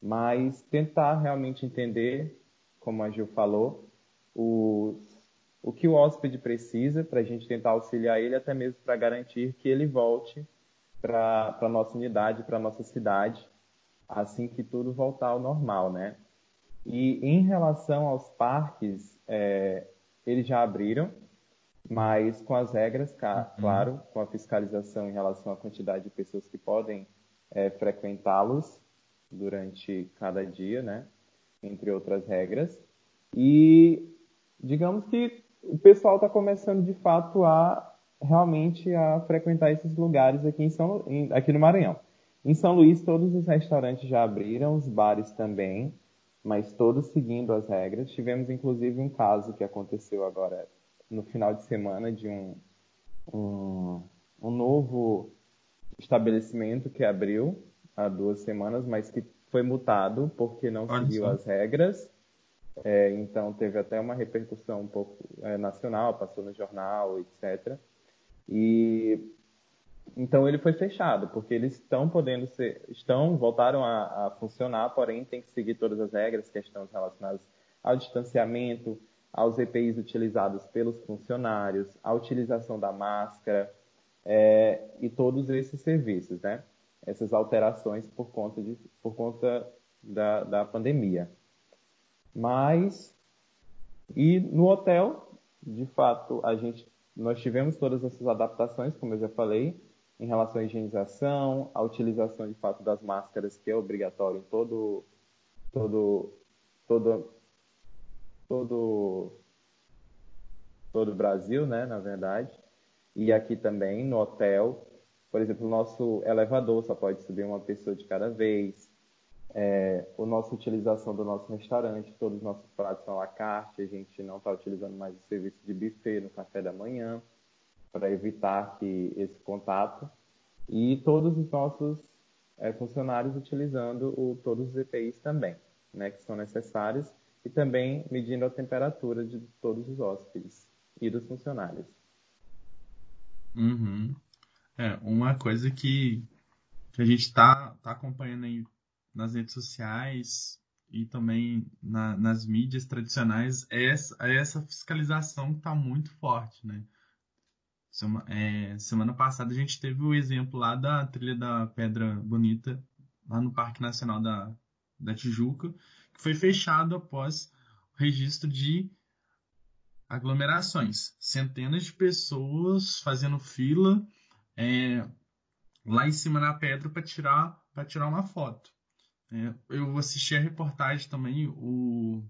C: mas tentar realmente entender, como a Gil falou, o, o que o hóspede precisa para a gente tentar auxiliar ele, até mesmo para garantir que ele volte para a nossa unidade, para a nossa cidade, assim que tudo voltar ao normal, né? E em relação aos parques, é, eles já abriram, mas com as regras, uhum. claro, com a fiscalização em relação à quantidade de pessoas que podem é, frequentá-los durante cada dia, né? Entre outras regras. E digamos que o pessoal está começando de fato a realmente a frequentar esses lugares aqui, em São, em, aqui no Maranhão. Em São Luís, todos os restaurantes já abriram, os bares também, mas todos seguindo as regras. Tivemos inclusive um caso que aconteceu agora no final de semana de um, um, um novo estabelecimento que abriu há duas semanas, mas que foi multado porque não Olha seguiu só. as regras. É, então teve até uma repercussão um pouco é, nacional, passou no jornal, etc. E então ele foi fechado porque eles estão podendo ser, estão voltaram a, a funcionar, porém tem que seguir todas as regras, questões relacionadas ao distanciamento, aos EPIs utilizados pelos funcionários, a utilização da máscara é, e todos esses serviços, né? Essas alterações por conta, de, por conta da, da pandemia. Mas, e no hotel, de fato, a gente, nós tivemos todas essas adaptações, como eu já falei, em relação à higienização, a utilização de fato das máscaras, que é obrigatório em todo, todo, todo todo todo o Brasil, né, na verdade, e aqui também no hotel. Por exemplo, o nosso elevador só pode subir uma pessoa de cada vez. É, a utilização do nosso restaurante, todos os nossos pratos são à la carte, a gente não está utilizando mais o serviço de buffet no café da manhã, para evitar que esse contato. E todos os nossos é, funcionários utilizando o, todos os EPIs também. né, que são necessários, e também medindo a temperatura de todos os hóspedes e dos funcionários.
A: Uhum. É, uma coisa que, que a gente está tá acompanhando aí nas redes sociais e também na, nas mídias tradicionais é essa, é essa fiscalização que está muito forte, né? Semana, é, semana passada a gente teve o exemplo lá da trilha da Pedra Bonita, lá no Parque Nacional da, da Tijuca, foi fechado após o registro de aglomerações. Centenas de pessoas fazendo fila é, lá em cima na pedra para tirar, tirar uma foto. É, eu assisti a reportagem também, o,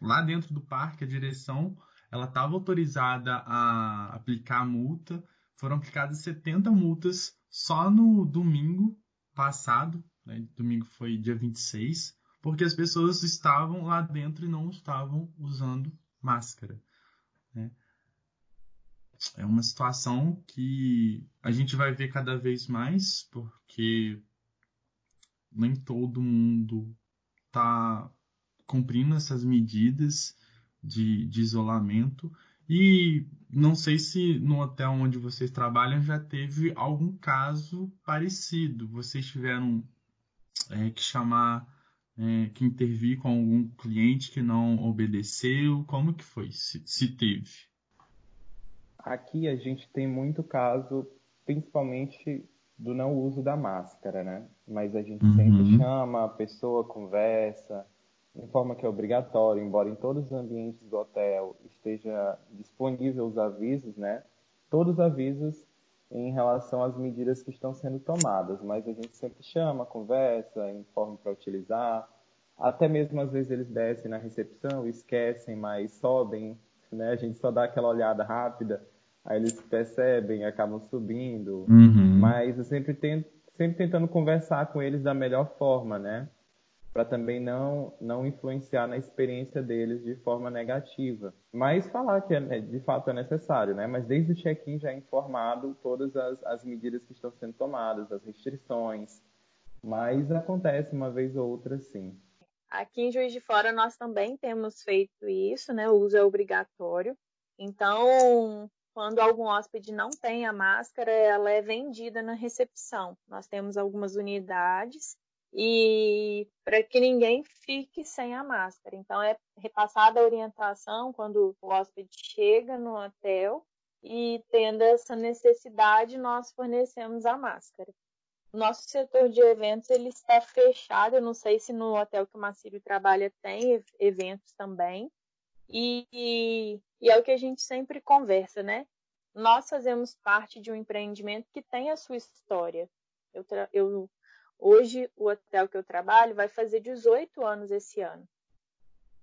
A: lá dentro do parque, a direção ela estava autorizada a aplicar a multa. Foram aplicadas 70 multas só no domingo passado, né? domingo foi dia 26, porque as pessoas estavam lá dentro e não estavam usando máscara. Né? É uma situação que a gente vai ver cada vez mais, porque nem todo mundo está cumprindo essas medidas de, de isolamento. E não sei se no hotel onde vocês trabalham já teve algum caso parecido. Vocês tiveram é, que chamar, é, que intervir com algum cliente que não obedeceu? Como que foi, se, se teve?
C: Aqui a gente tem muito caso, principalmente do não uso da máscara, né? Mas a gente uhum. sempre chama, a pessoa conversa, informa que é obrigatório, embora em todos os ambientes do hotel esteja disponível os avisos, né? Todos os avisos em relação às medidas que estão sendo tomadas, mas a gente sempre chama, conversa, informa para utilizar. Até mesmo às vezes eles descem na recepção, esquecem, mas sobem, né? A gente só dá aquela olhada rápida, aí eles percebem, acabam subindo. Uhum. Mas eu sempre tento, sempre tentando conversar com eles da melhor forma, né? Para também não, não influenciar na experiência deles de forma negativa. Mas falar que é, de fato é necessário, né? Mas desde o check-in já é informado todas as, as medidas que estão sendo tomadas, as restrições. Mas acontece uma vez ou outra, sim.
E: Aqui em Juiz de Fora nós também temos feito isso, né? O uso é obrigatório. Então, quando algum hóspede não tem a máscara, ela é vendida na recepção. Nós temos algumas unidades e para que ninguém fique sem a máscara. Então é repassada a orientação quando o hóspede chega no hotel e tendo essa necessidade nós fornecemos a máscara. Nosso setor de eventos ele está fechado. Eu não sei se no hotel que o Macírio trabalha tem eventos também. E, e, e é o que a gente sempre conversa, né? Nós fazemos parte de um empreendimento que tem a sua história. Eu, eu Hoje, o hotel que eu trabalho vai fazer 18 anos esse ano.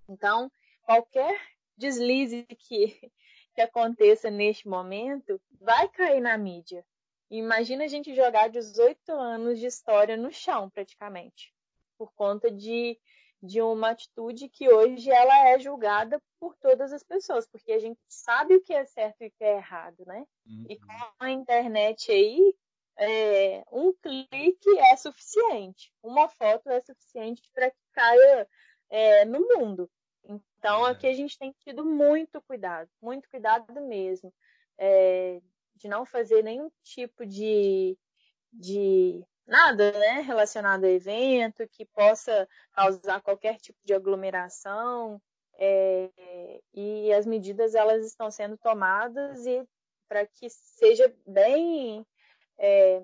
E: Então, qualquer deslize que, que aconteça neste momento vai cair na mídia. Imagina a gente jogar 18 anos de história no chão, praticamente, por conta de, de uma atitude que hoje ela é julgada por todas as pessoas, porque a gente sabe o que é certo e o que é errado, né? Uhum. E com a internet aí, é, um clique é suficiente, uma foto é suficiente para que caia é, no mundo. Então aqui a gente tem tido muito cuidado, muito cuidado mesmo, é, de não fazer nenhum tipo de, de nada né, relacionado a evento que possa causar qualquer tipo de aglomeração. É, e as medidas elas estão sendo tomadas e para que seja bem é,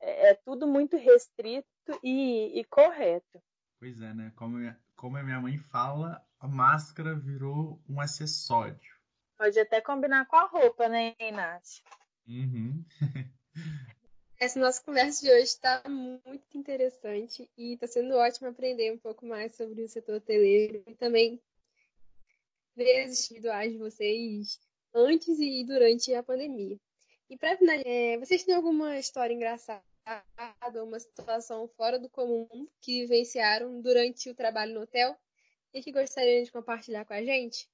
E: é, é tudo muito restrito e, e, correto.
A: Pois é, né? Como, como a minha mãe fala, a máscara virou um acessório.
E: Pode até combinar com a roupa, né, Inácio?
A: Uhum.
B: Essa nossa conversa de hoje está muito interessante e está sendo ótimo aprender um pouco mais sobre o setor hoteleiro e também ver as individuais de vocês antes e durante a pandemia. E para finalizar, é, vocês têm alguma história engraçada, uma situação fora do comum que vivenciaram durante o trabalho no hotel e que gostariam de compartilhar com a gente?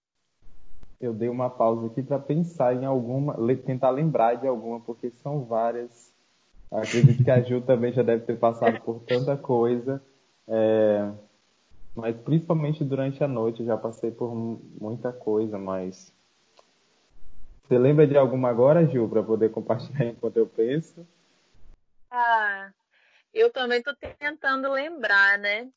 C: Eu dei uma pausa aqui para pensar em alguma, tentar lembrar de alguma, porque são várias. Acredito que a Ju também já deve ter passado por tanta coisa. É... mas principalmente durante a noite. Eu já passei por muita coisa, mas. Você lembra de alguma agora, Gil, para poder compartilhar enquanto eu penso?
E: Ah, eu também estou tentando lembrar, né?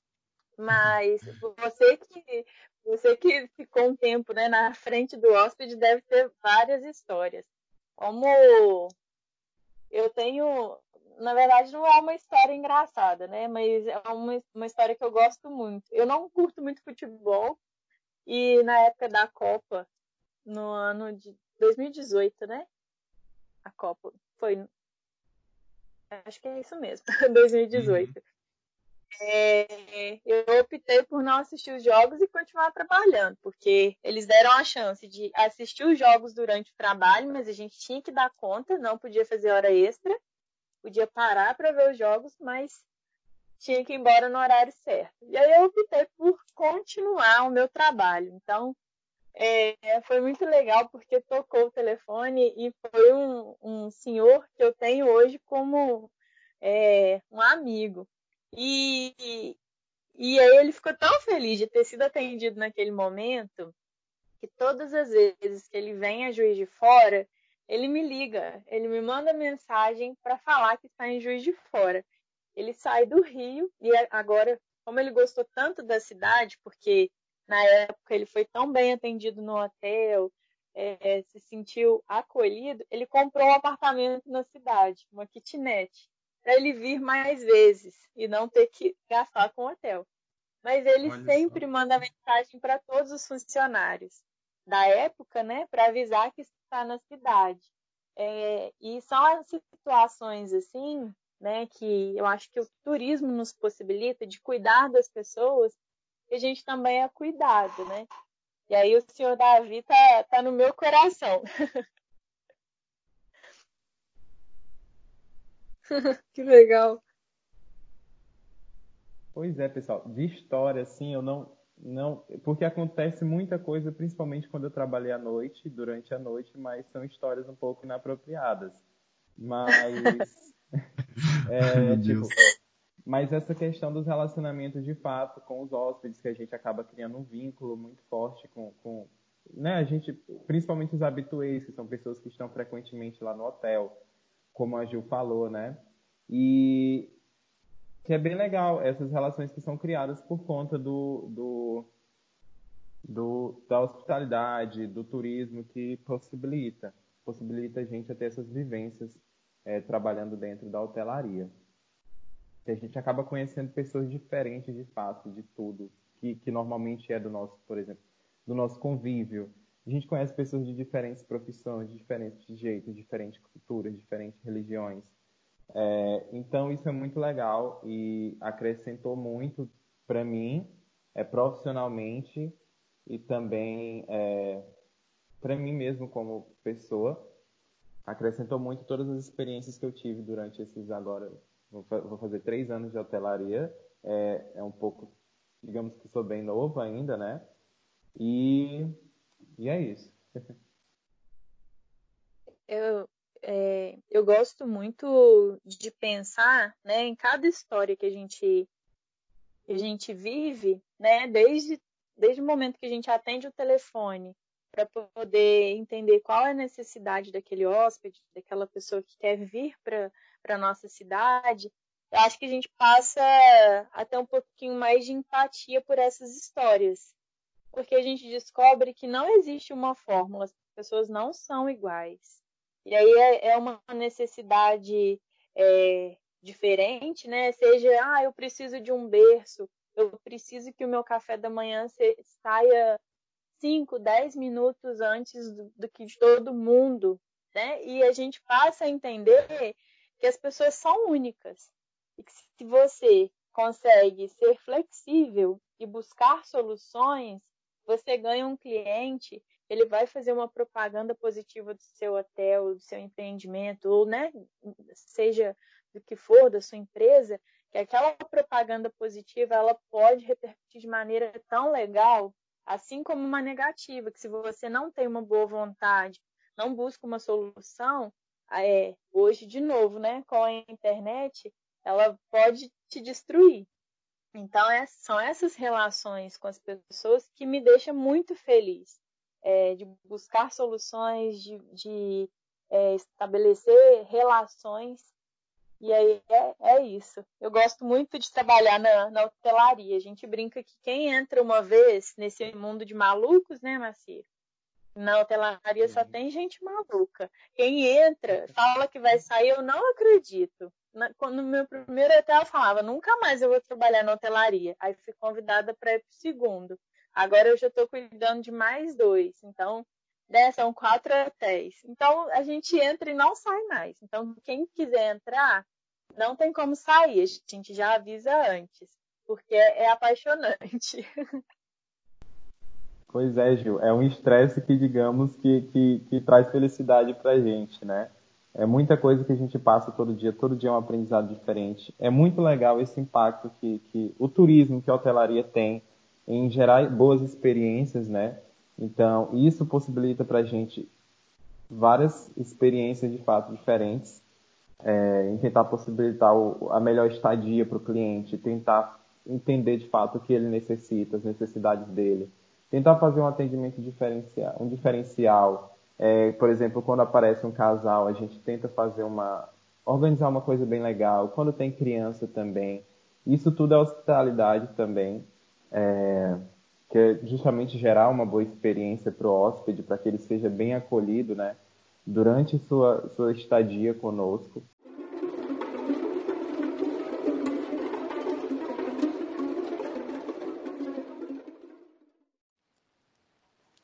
E: Mas você que você que ficou um tempo né, na frente do hóspede deve ter várias histórias. Como eu tenho, na verdade, não é uma história engraçada, né? Mas é uma, uma história que eu gosto muito. Eu não curto muito futebol e na época da Copa, no ano de 2018, né? A Copa foi. Acho que é isso mesmo, 2018. Uhum. É, eu optei por não assistir os jogos e continuar trabalhando, porque eles deram a chance de assistir os jogos durante o trabalho, mas a gente tinha que dar conta, não podia fazer hora extra, podia parar para ver os jogos, mas tinha que ir embora no horário certo. E aí eu optei por continuar o meu trabalho. Então, é, foi muito legal porque tocou o telefone e foi um, um senhor que eu tenho hoje como é, um amigo. E, e aí ele ficou tão feliz de ter sido atendido naquele momento que todas as vezes que ele vem a Juiz de Fora, ele me liga, ele me manda mensagem para falar que está em Juiz de Fora. Ele sai do Rio e agora, como ele gostou tanto da cidade, porque na época ele foi tão bem atendido no hotel, é, se sentiu acolhido, ele comprou um apartamento na cidade, uma kitnet para ele vir mais vezes e não ter que gastar com o hotel. Mas ele Olha sempre só. manda mensagem para todos os funcionários da época, né, para avisar que está na cidade. É, e são as situações assim, né, que eu acho que o turismo nos possibilita de cuidar das pessoas, que a gente também é cuidado, né? E aí o senhor Davi tá, tá no meu coração. que legal.
C: Pois é, pessoal. De história, assim, eu não, não. Porque acontece muita coisa, principalmente quando eu trabalhei à noite, durante a noite, mas são histórias um pouco inapropriadas. Mas. é, tipo, mas essa questão dos relacionamentos de fato com os hóspedes, que a gente acaba criando um vínculo muito forte com. com né, a gente, principalmente os habituês, que são pessoas que estão frequentemente lá no hotel como a Gil falou, né? E que é bem legal essas relações que são criadas por conta do, do, do da hospitalidade, do turismo que possibilita possibilita a gente a ter essas vivências é, trabalhando dentro da hotelaria. Que a gente acaba conhecendo pessoas diferentes de fato, de tudo, que, que normalmente é do nosso, por exemplo, do nosso convívio, a gente conhece pessoas de diferentes profissões, de diferentes jeitos, diferentes culturas, diferentes religiões. É, então isso é muito legal e acrescentou muito para mim, é, profissionalmente e também é, para mim mesmo como pessoa. Acrescentou muito todas as experiências que eu tive durante esses agora. Vou fazer três anos de hotelaria. É, é um pouco, digamos que sou bem novo ainda, né? E e é isso.
E: eu, é, eu gosto muito de pensar né, em cada história que a gente, que a gente vive, né, desde, desde o momento que a gente atende o telefone para poder entender qual é a necessidade daquele hóspede, daquela pessoa que quer vir para a nossa cidade. Eu acho que a gente passa a ter um pouquinho mais de empatia por essas histórias porque a gente descobre que não existe uma fórmula, as pessoas não são iguais. E aí é, é uma necessidade é, diferente, né? Seja, ah, eu preciso de um berço, eu preciso que o meu café da manhã saia 5, 10 minutos antes do, do que de todo mundo, né? E a gente passa a entender que as pessoas são únicas. E que se você consegue ser flexível e buscar soluções, você ganha um cliente, ele vai fazer uma propaganda positiva do seu hotel, do seu empreendimento, ou né, seja do que for, da sua empresa, que aquela propaganda positiva ela pode repercutir de maneira tão legal, assim como uma negativa, que se você não tem uma boa vontade, não busca uma solução, é, hoje, de novo, né, com a internet, ela pode te destruir. Então, é, são essas relações com as pessoas que me deixam muito feliz, é, de buscar soluções, de, de é, estabelecer relações. E aí é, é, isso. Eu gosto muito de trabalhar na, na hotelaria. A gente brinca que quem entra uma vez nesse mundo de malucos, né, Macia? Na hotelaria só tem gente maluca. Quem entra, fala que vai sair, eu não acredito. no meu primeiro hotel eu falava, nunca mais eu vou trabalhar na hotelaria. Aí fui convidada para ir para o segundo. Agora eu já estou cuidando de mais dois. Então, né, são quatro hotéis. Então, a gente entra e não sai mais. Então, quem quiser entrar, não tem como sair. A gente já avisa antes, porque é apaixonante.
C: Pois é, Gil. É um estresse que, digamos, que, que, que traz felicidade pra gente, né? É muita coisa que a gente passa todo dia, todo dia é um aprendizado diferente. É muito legal esse impacto que, que o turismo, que a hotelaria tem em gerar boas experiências, né? Então, isso possibilita para a gente várias experiências de fato diferentes, é, em tentar possibilitar o, a melhor estadia para o cliente, tentar entender de fato o que ele necessita, as necessidades dele, tentar fazer um atendimento diferencial, um diferencial. É, por exemplo, quando aparece um casal, a gente tenta fazer uma organizar uma coisa bem legal. Quando tem criança também, isso tudo é hospitalidade também. É, que é justamente gerar uma boa experiência para o hóspede, para que ele seja bem acolhido, né, durante sua, sua estadia conosco.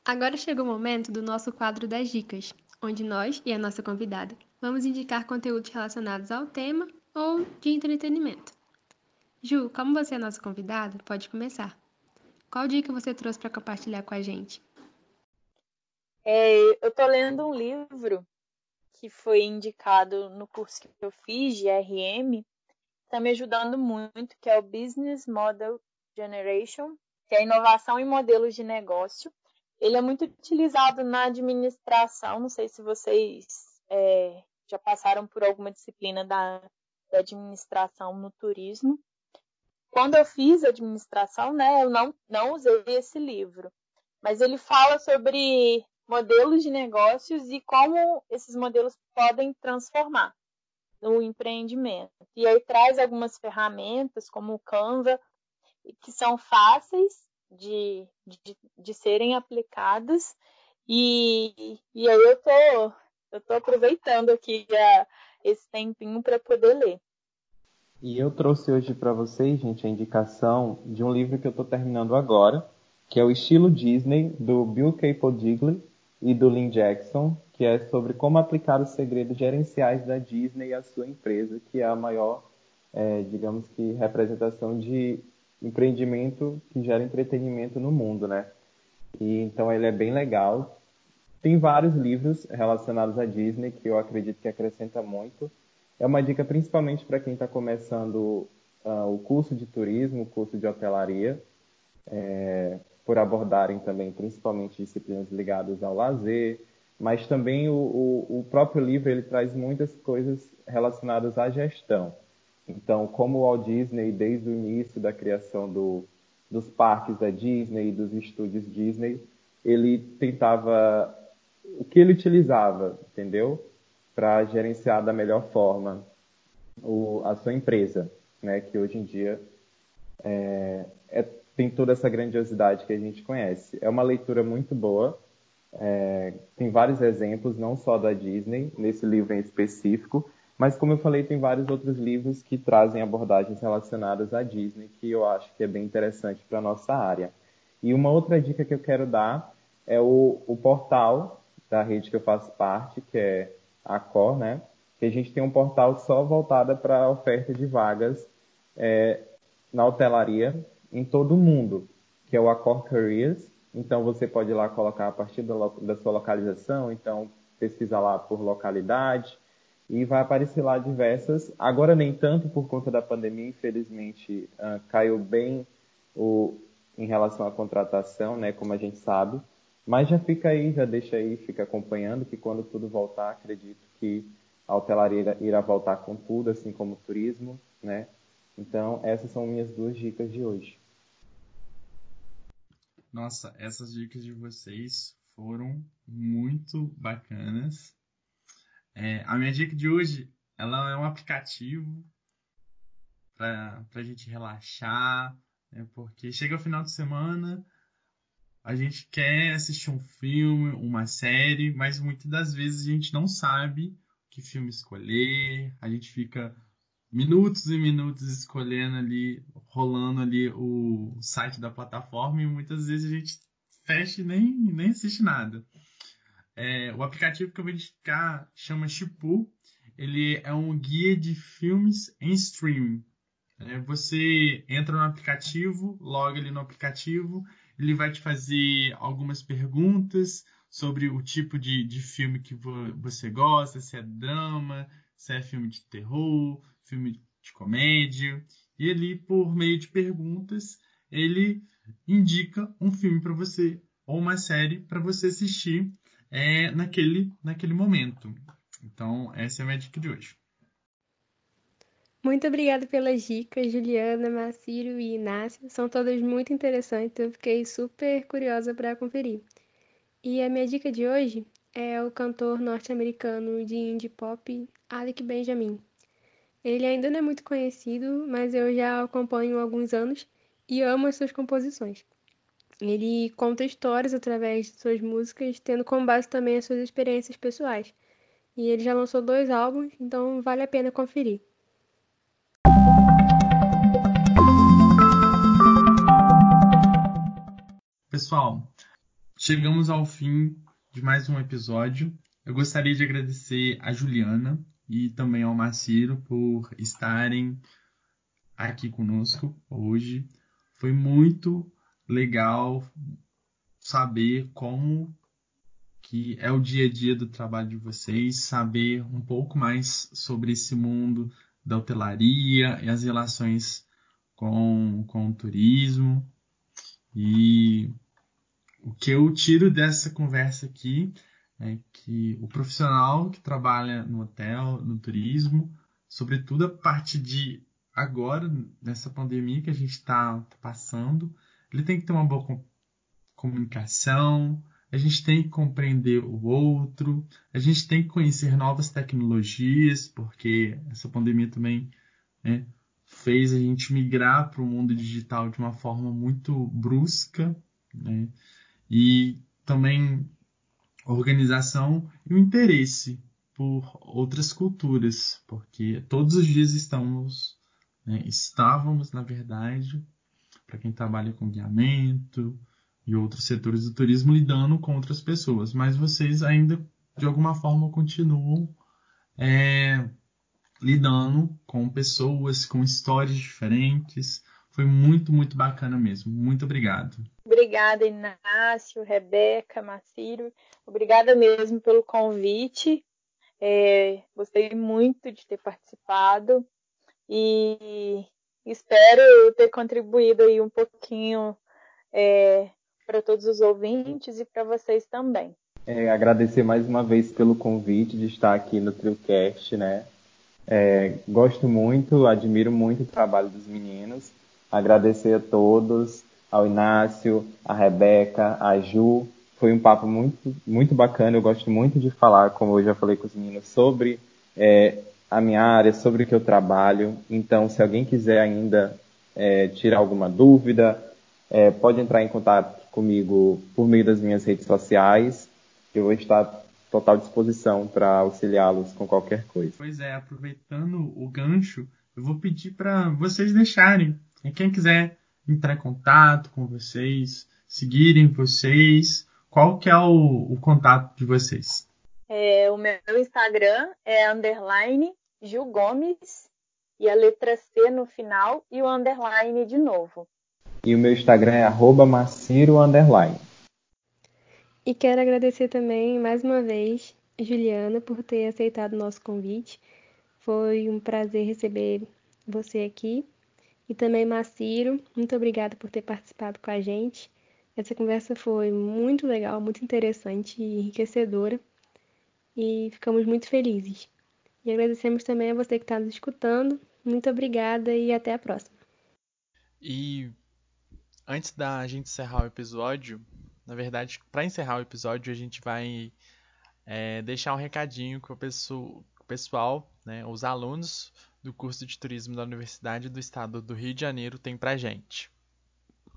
B: Agora chegou o momento do nosso quadro das dicas, onde nós e a nossa convidada vamos indicar conteúdos relacionados ao tema ou de entretenimento. Ju, como você é nossa convidada, pode começar. Qual dica você trouxe para compartilhar com a gente?
E: É, eu estou lendo um livro que foi indicado no curso que eu fiz de RM, está me ajudando muito, que é o Business Model Generation, que é inovação em modelos de negócio. Ele é muito utilizado na administração, não sei se vocês é, já passaram por alguma disciplina da, da administração no turismo, quando eu fiz administração, né, eu não, não usei esse livro, mas ele fala sobre modelos de negócios e como esses modelos podem transformar no empreendimento. E aí traz algumas ferramentas, como o Canva, que são fáceis de, de, de serem aplicadas. E, e aí eu tô, eu tô aproveitando aqui já esse tempinho para poder ler.
C: E eu trouxe hoje para vocês, gente, a indicação de um livro que eu estou terminando agora, que é o Estilo Disney, do Bill K. Podigli e do Lynn Jackson, que é sobre como aplicar os segredos gerenciais da Disney à sua empresa, que é a maior, é, digamos que, representação de empreendimento que gera entretenimento no mundo, né? E, então ele é bem legal. Tem vários livros relacionados à Disney que eu acredito que acrescenta muito. É uma dica principalmente para quem está começando uh, o curso de turismo, o curso de hotelaria, é, por abordarem também principalmente disciplinas ligadas ao lazer, mas também o, o, o, próprio livro ele traz muitas coisas relacionadas à gestão. Então, como o Walt Disney, desde o início da criação do, dos parques da Disney e dos estúdios Disney, ele tentava o que ele utilizava, entendeu? para gerenciar da melhor forma o, a sua empresa, né? Que hoje em dia é, é, tem toda essa grandiosidade que a gente conhece. É uma leitura muito boa. É, tem vários exemplos, não só da Disney, nesse livro em específico, mas como eu falei, tem vários outros livros que trazem abordagens relacionadas à Disney, que eu acho que é bem interessante para a nossa área. E uma outra dica que eu quero dar é o, o portal da rede que eu faço parte, que é a Cor, né? Que a gente tem um portal só voltado para a oferta de vagas é, na hotelaria em todo o mundo, que é o Accor Careers. Então você pode ir lá colocar a partir da, da sua localização, então pesquisa lá por localidade e vai aparecer lá diversas. Agora nem tanto por conta da pandemia, infelizmente uh, caiu bem o, em relação à contratação, né? Como a gente sabe. Mas já fica aí, já deixa aí, fica acompanhando que quando tudo voltar, acredito que a hotelaria irá voltar com tudo, assim como o turismo, né? Então, essas são minhas duas dicas de hoje.
A: Nossa, essas dicas de vocês foram muito bacanas. É, a minha dica de hoje, ela é um aplicativo para a gente relaxar, né, porque chega o final de semana, a gente quer assistir um filme, uma série, mas muitas das vezes a gente não sabe que filme escolher, a gente fica minutos e minutos escolhendo ali, rolando ali o site da plataforma e muitas vezes a gente fecha e nem, nem assiste nada. É, o aplicativo que eu vou indicar chama Chipu. Ele é um guia de filmes em streaming. É, você entra no aplicativo, loga ali no aplicativo, ele vai te fazer algumas perguntas sobre o tipo de, de filme que vo, você gosta, se é drama, se é filme de terror, filme de comédia. E ali, por meio de perguntas, ele indica um filme para você ou uma série para você assistir é, naquele, naquele momento. Então, essa é a minha dica de hoje.
B: Muito obrigada pelas dicas, Juliana, Macírio e Inácio. São todas muito interessantes, eu fiquei super curiosa para conferir. E a minha dica de hoje é o cantor norte-americano de indie pop Alec Benjamin. Ele ainda não é muito conhecido, mas eu já acompanho há alguns anos e amo as suas composições. Ele conta histórias através de suas músicas, tendo como base também as suas experiências pessoais. E ele já lançou dois álbuns, então vale a pena conferir.
A: Pessoal, chegamos ao fim de mais um episódio. Eu gostaria de agradecer a Juliana e também ao Maciro por estarem aqui conosco hoje. Foi muito legal saber como que é o dia a dia do trabalho de vocês, saber um pouco mais sobre esse mundo da hotelaria e as relações com, com o turismo. E o que eu tiro dessa conversa aqui é que o profissional que trabalha no hotel, no turismo, sobretudo a parte de agora, nessa pandemia que a gente está passando, ele tem que ter uma boa comunicação, a gente tem que compreender o outro, a gente tem que conhecer novas tecnologias, porque essa pandemia também né, fez a gente migrar para o mundo digital de uma forma muito brusca, né, e também organização e o interesse por outras culturas, porque todos os dias estamos, né, estávamos, na verdade, para quem trabalha com guiamento e outros setores do turismo lidando com outras pessoas, mas vocês ainda de alguma forma continuam é, lidando com pessoas, com histórias diferentes. Foi muito, muito bacana mesmo. Muito obrigado.
E: Obrigada, Inácio, Rebeca, Maciro. Obrigada mesmo pelo convite. É, gostei muito de ter participado e Espero ter contribuído aí um pouquinho é, para todos os ouvintes e para vocês também.
C: É, agradecer mais uma vez pelo convite de estar aqui no TrioCast, né? É, gosto muito, admiro muito o trabalho dos meninos. Agradecer a todos, ao Inácio, a Rebeca, a Ju. Foi um papo muito, muito bacana. Eu gosto muito de falar, como eu já falei com os meninos, sobre é, a minha área, sobre o que eu trabalho. Então, se alguém quiser ainda é, tirar alguma dúvida, é, pode entrar em contato comigo por meio das minhas redes sociais. Eu vou estar à total disposição para auxiliá-los com qualquer coisa.
A: Pois é, aproveitando o gancho, eu vou pedir para vocês deixarem. Quem quiser entrar em contato com vocês, seguirem vocês, qual que é o, o contato de vocês?
E: É, o meu Instagram é underline Gil Gomes e a letra C no final e o underline de novo.
C: E o meu Instagram é arroba Maciro underline.
B: E quero agradecer também mais uma vez Juliana por ter aceitado o nosso convite. Foi um prazer receber você aqui. E também Maciro, muito obrigada por ter participado com a gente. Essa conversa foi muito legal, muito interessante e enriquecedora e ficamos muito felizes. E agradecemos também a você que está nos escutando. Muito obrigada e até a próxima.
A: E antes da gente encerrar o episódio, na verdade, para encerrar o episódio, a gente vai é, deixar um recadinho que o pessoal, né, os alunos do curso de turismo da Universidade do Estado do Rio de Janeiro têm para gente.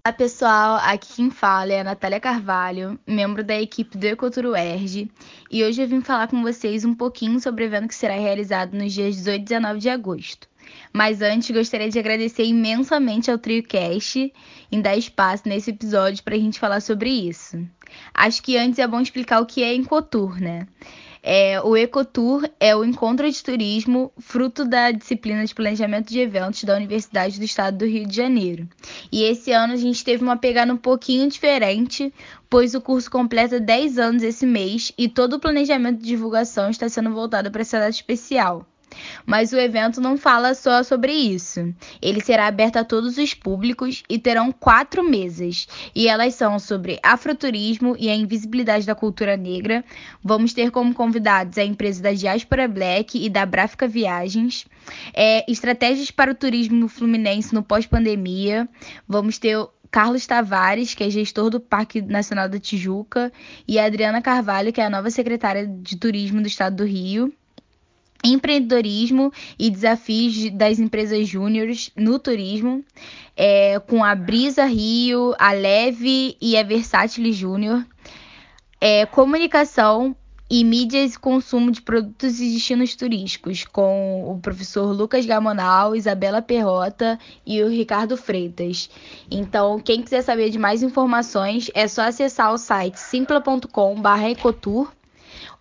F: Olá pessoal, aqui quem fala é a Natália Carvalho, membro da equipe do Ecoturo UERJ, e hoje eu vim falar com vocês um pouquinho sobre o evento que será realizado nos dias 18 e 19 de agosto. Mas antes, gostaria de agradecer imensamente ao TrioCast em dar espaço nesse episódio para a gente falar sobre isso. Acho que antes é bom explicar o que é Encotour, né? É, o Ecotour é o encontro de turismo fruto da disciplina de planejamento de eventos da Universidade do Estado do Rio de Janeiro. E esse ano a gente teve uma pegada um pouquinho diferente, pois o curso completa 10 anos esse mês e todo o planejamento de divulgação está sendo voltado para essa data especial. Mas o evento não fala só sobre isso. Ele será aberto a todos os públicos e terão quatro mesas. E elas são sobre afroturismo e a invisibilidade da cultura negra. Vamos ter como convidados a empresa da Diaspora Black e da Bráfica Viagens. É, estratégias para o turismo fluminense no pós-pandemia. Vamos ter Carlos Tavares, que é gestor do Parque Nacional da Tijuca, e a Adriana Carvalho, que é a nova secretária de Turismo do Estado do Rio empreendedorismo e desafios das empresas júniores no turismo, é, com a Brisa Rio, a Leve e a Versátil Júnior, é, comunicação e mídias e consumo de produtos e destinos turísticos, com o professor Lucas Gamonal, Isabela Perrota e o Ricardo Freitas. Então, quem quiser saber de mais informações, é só acessar o site simpla.com/ecotour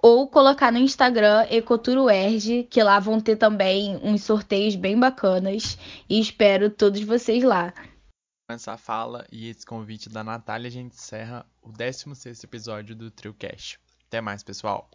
F: ou colocar no Instagram EcoturoErd, que lá vão ter também uns sorteios bem bacanas e espero todos vocês lá.
A: Com essa fala e esse convite da Natália, a gente encerra o 16 episódio do TrioCast. Até mais, pessoal!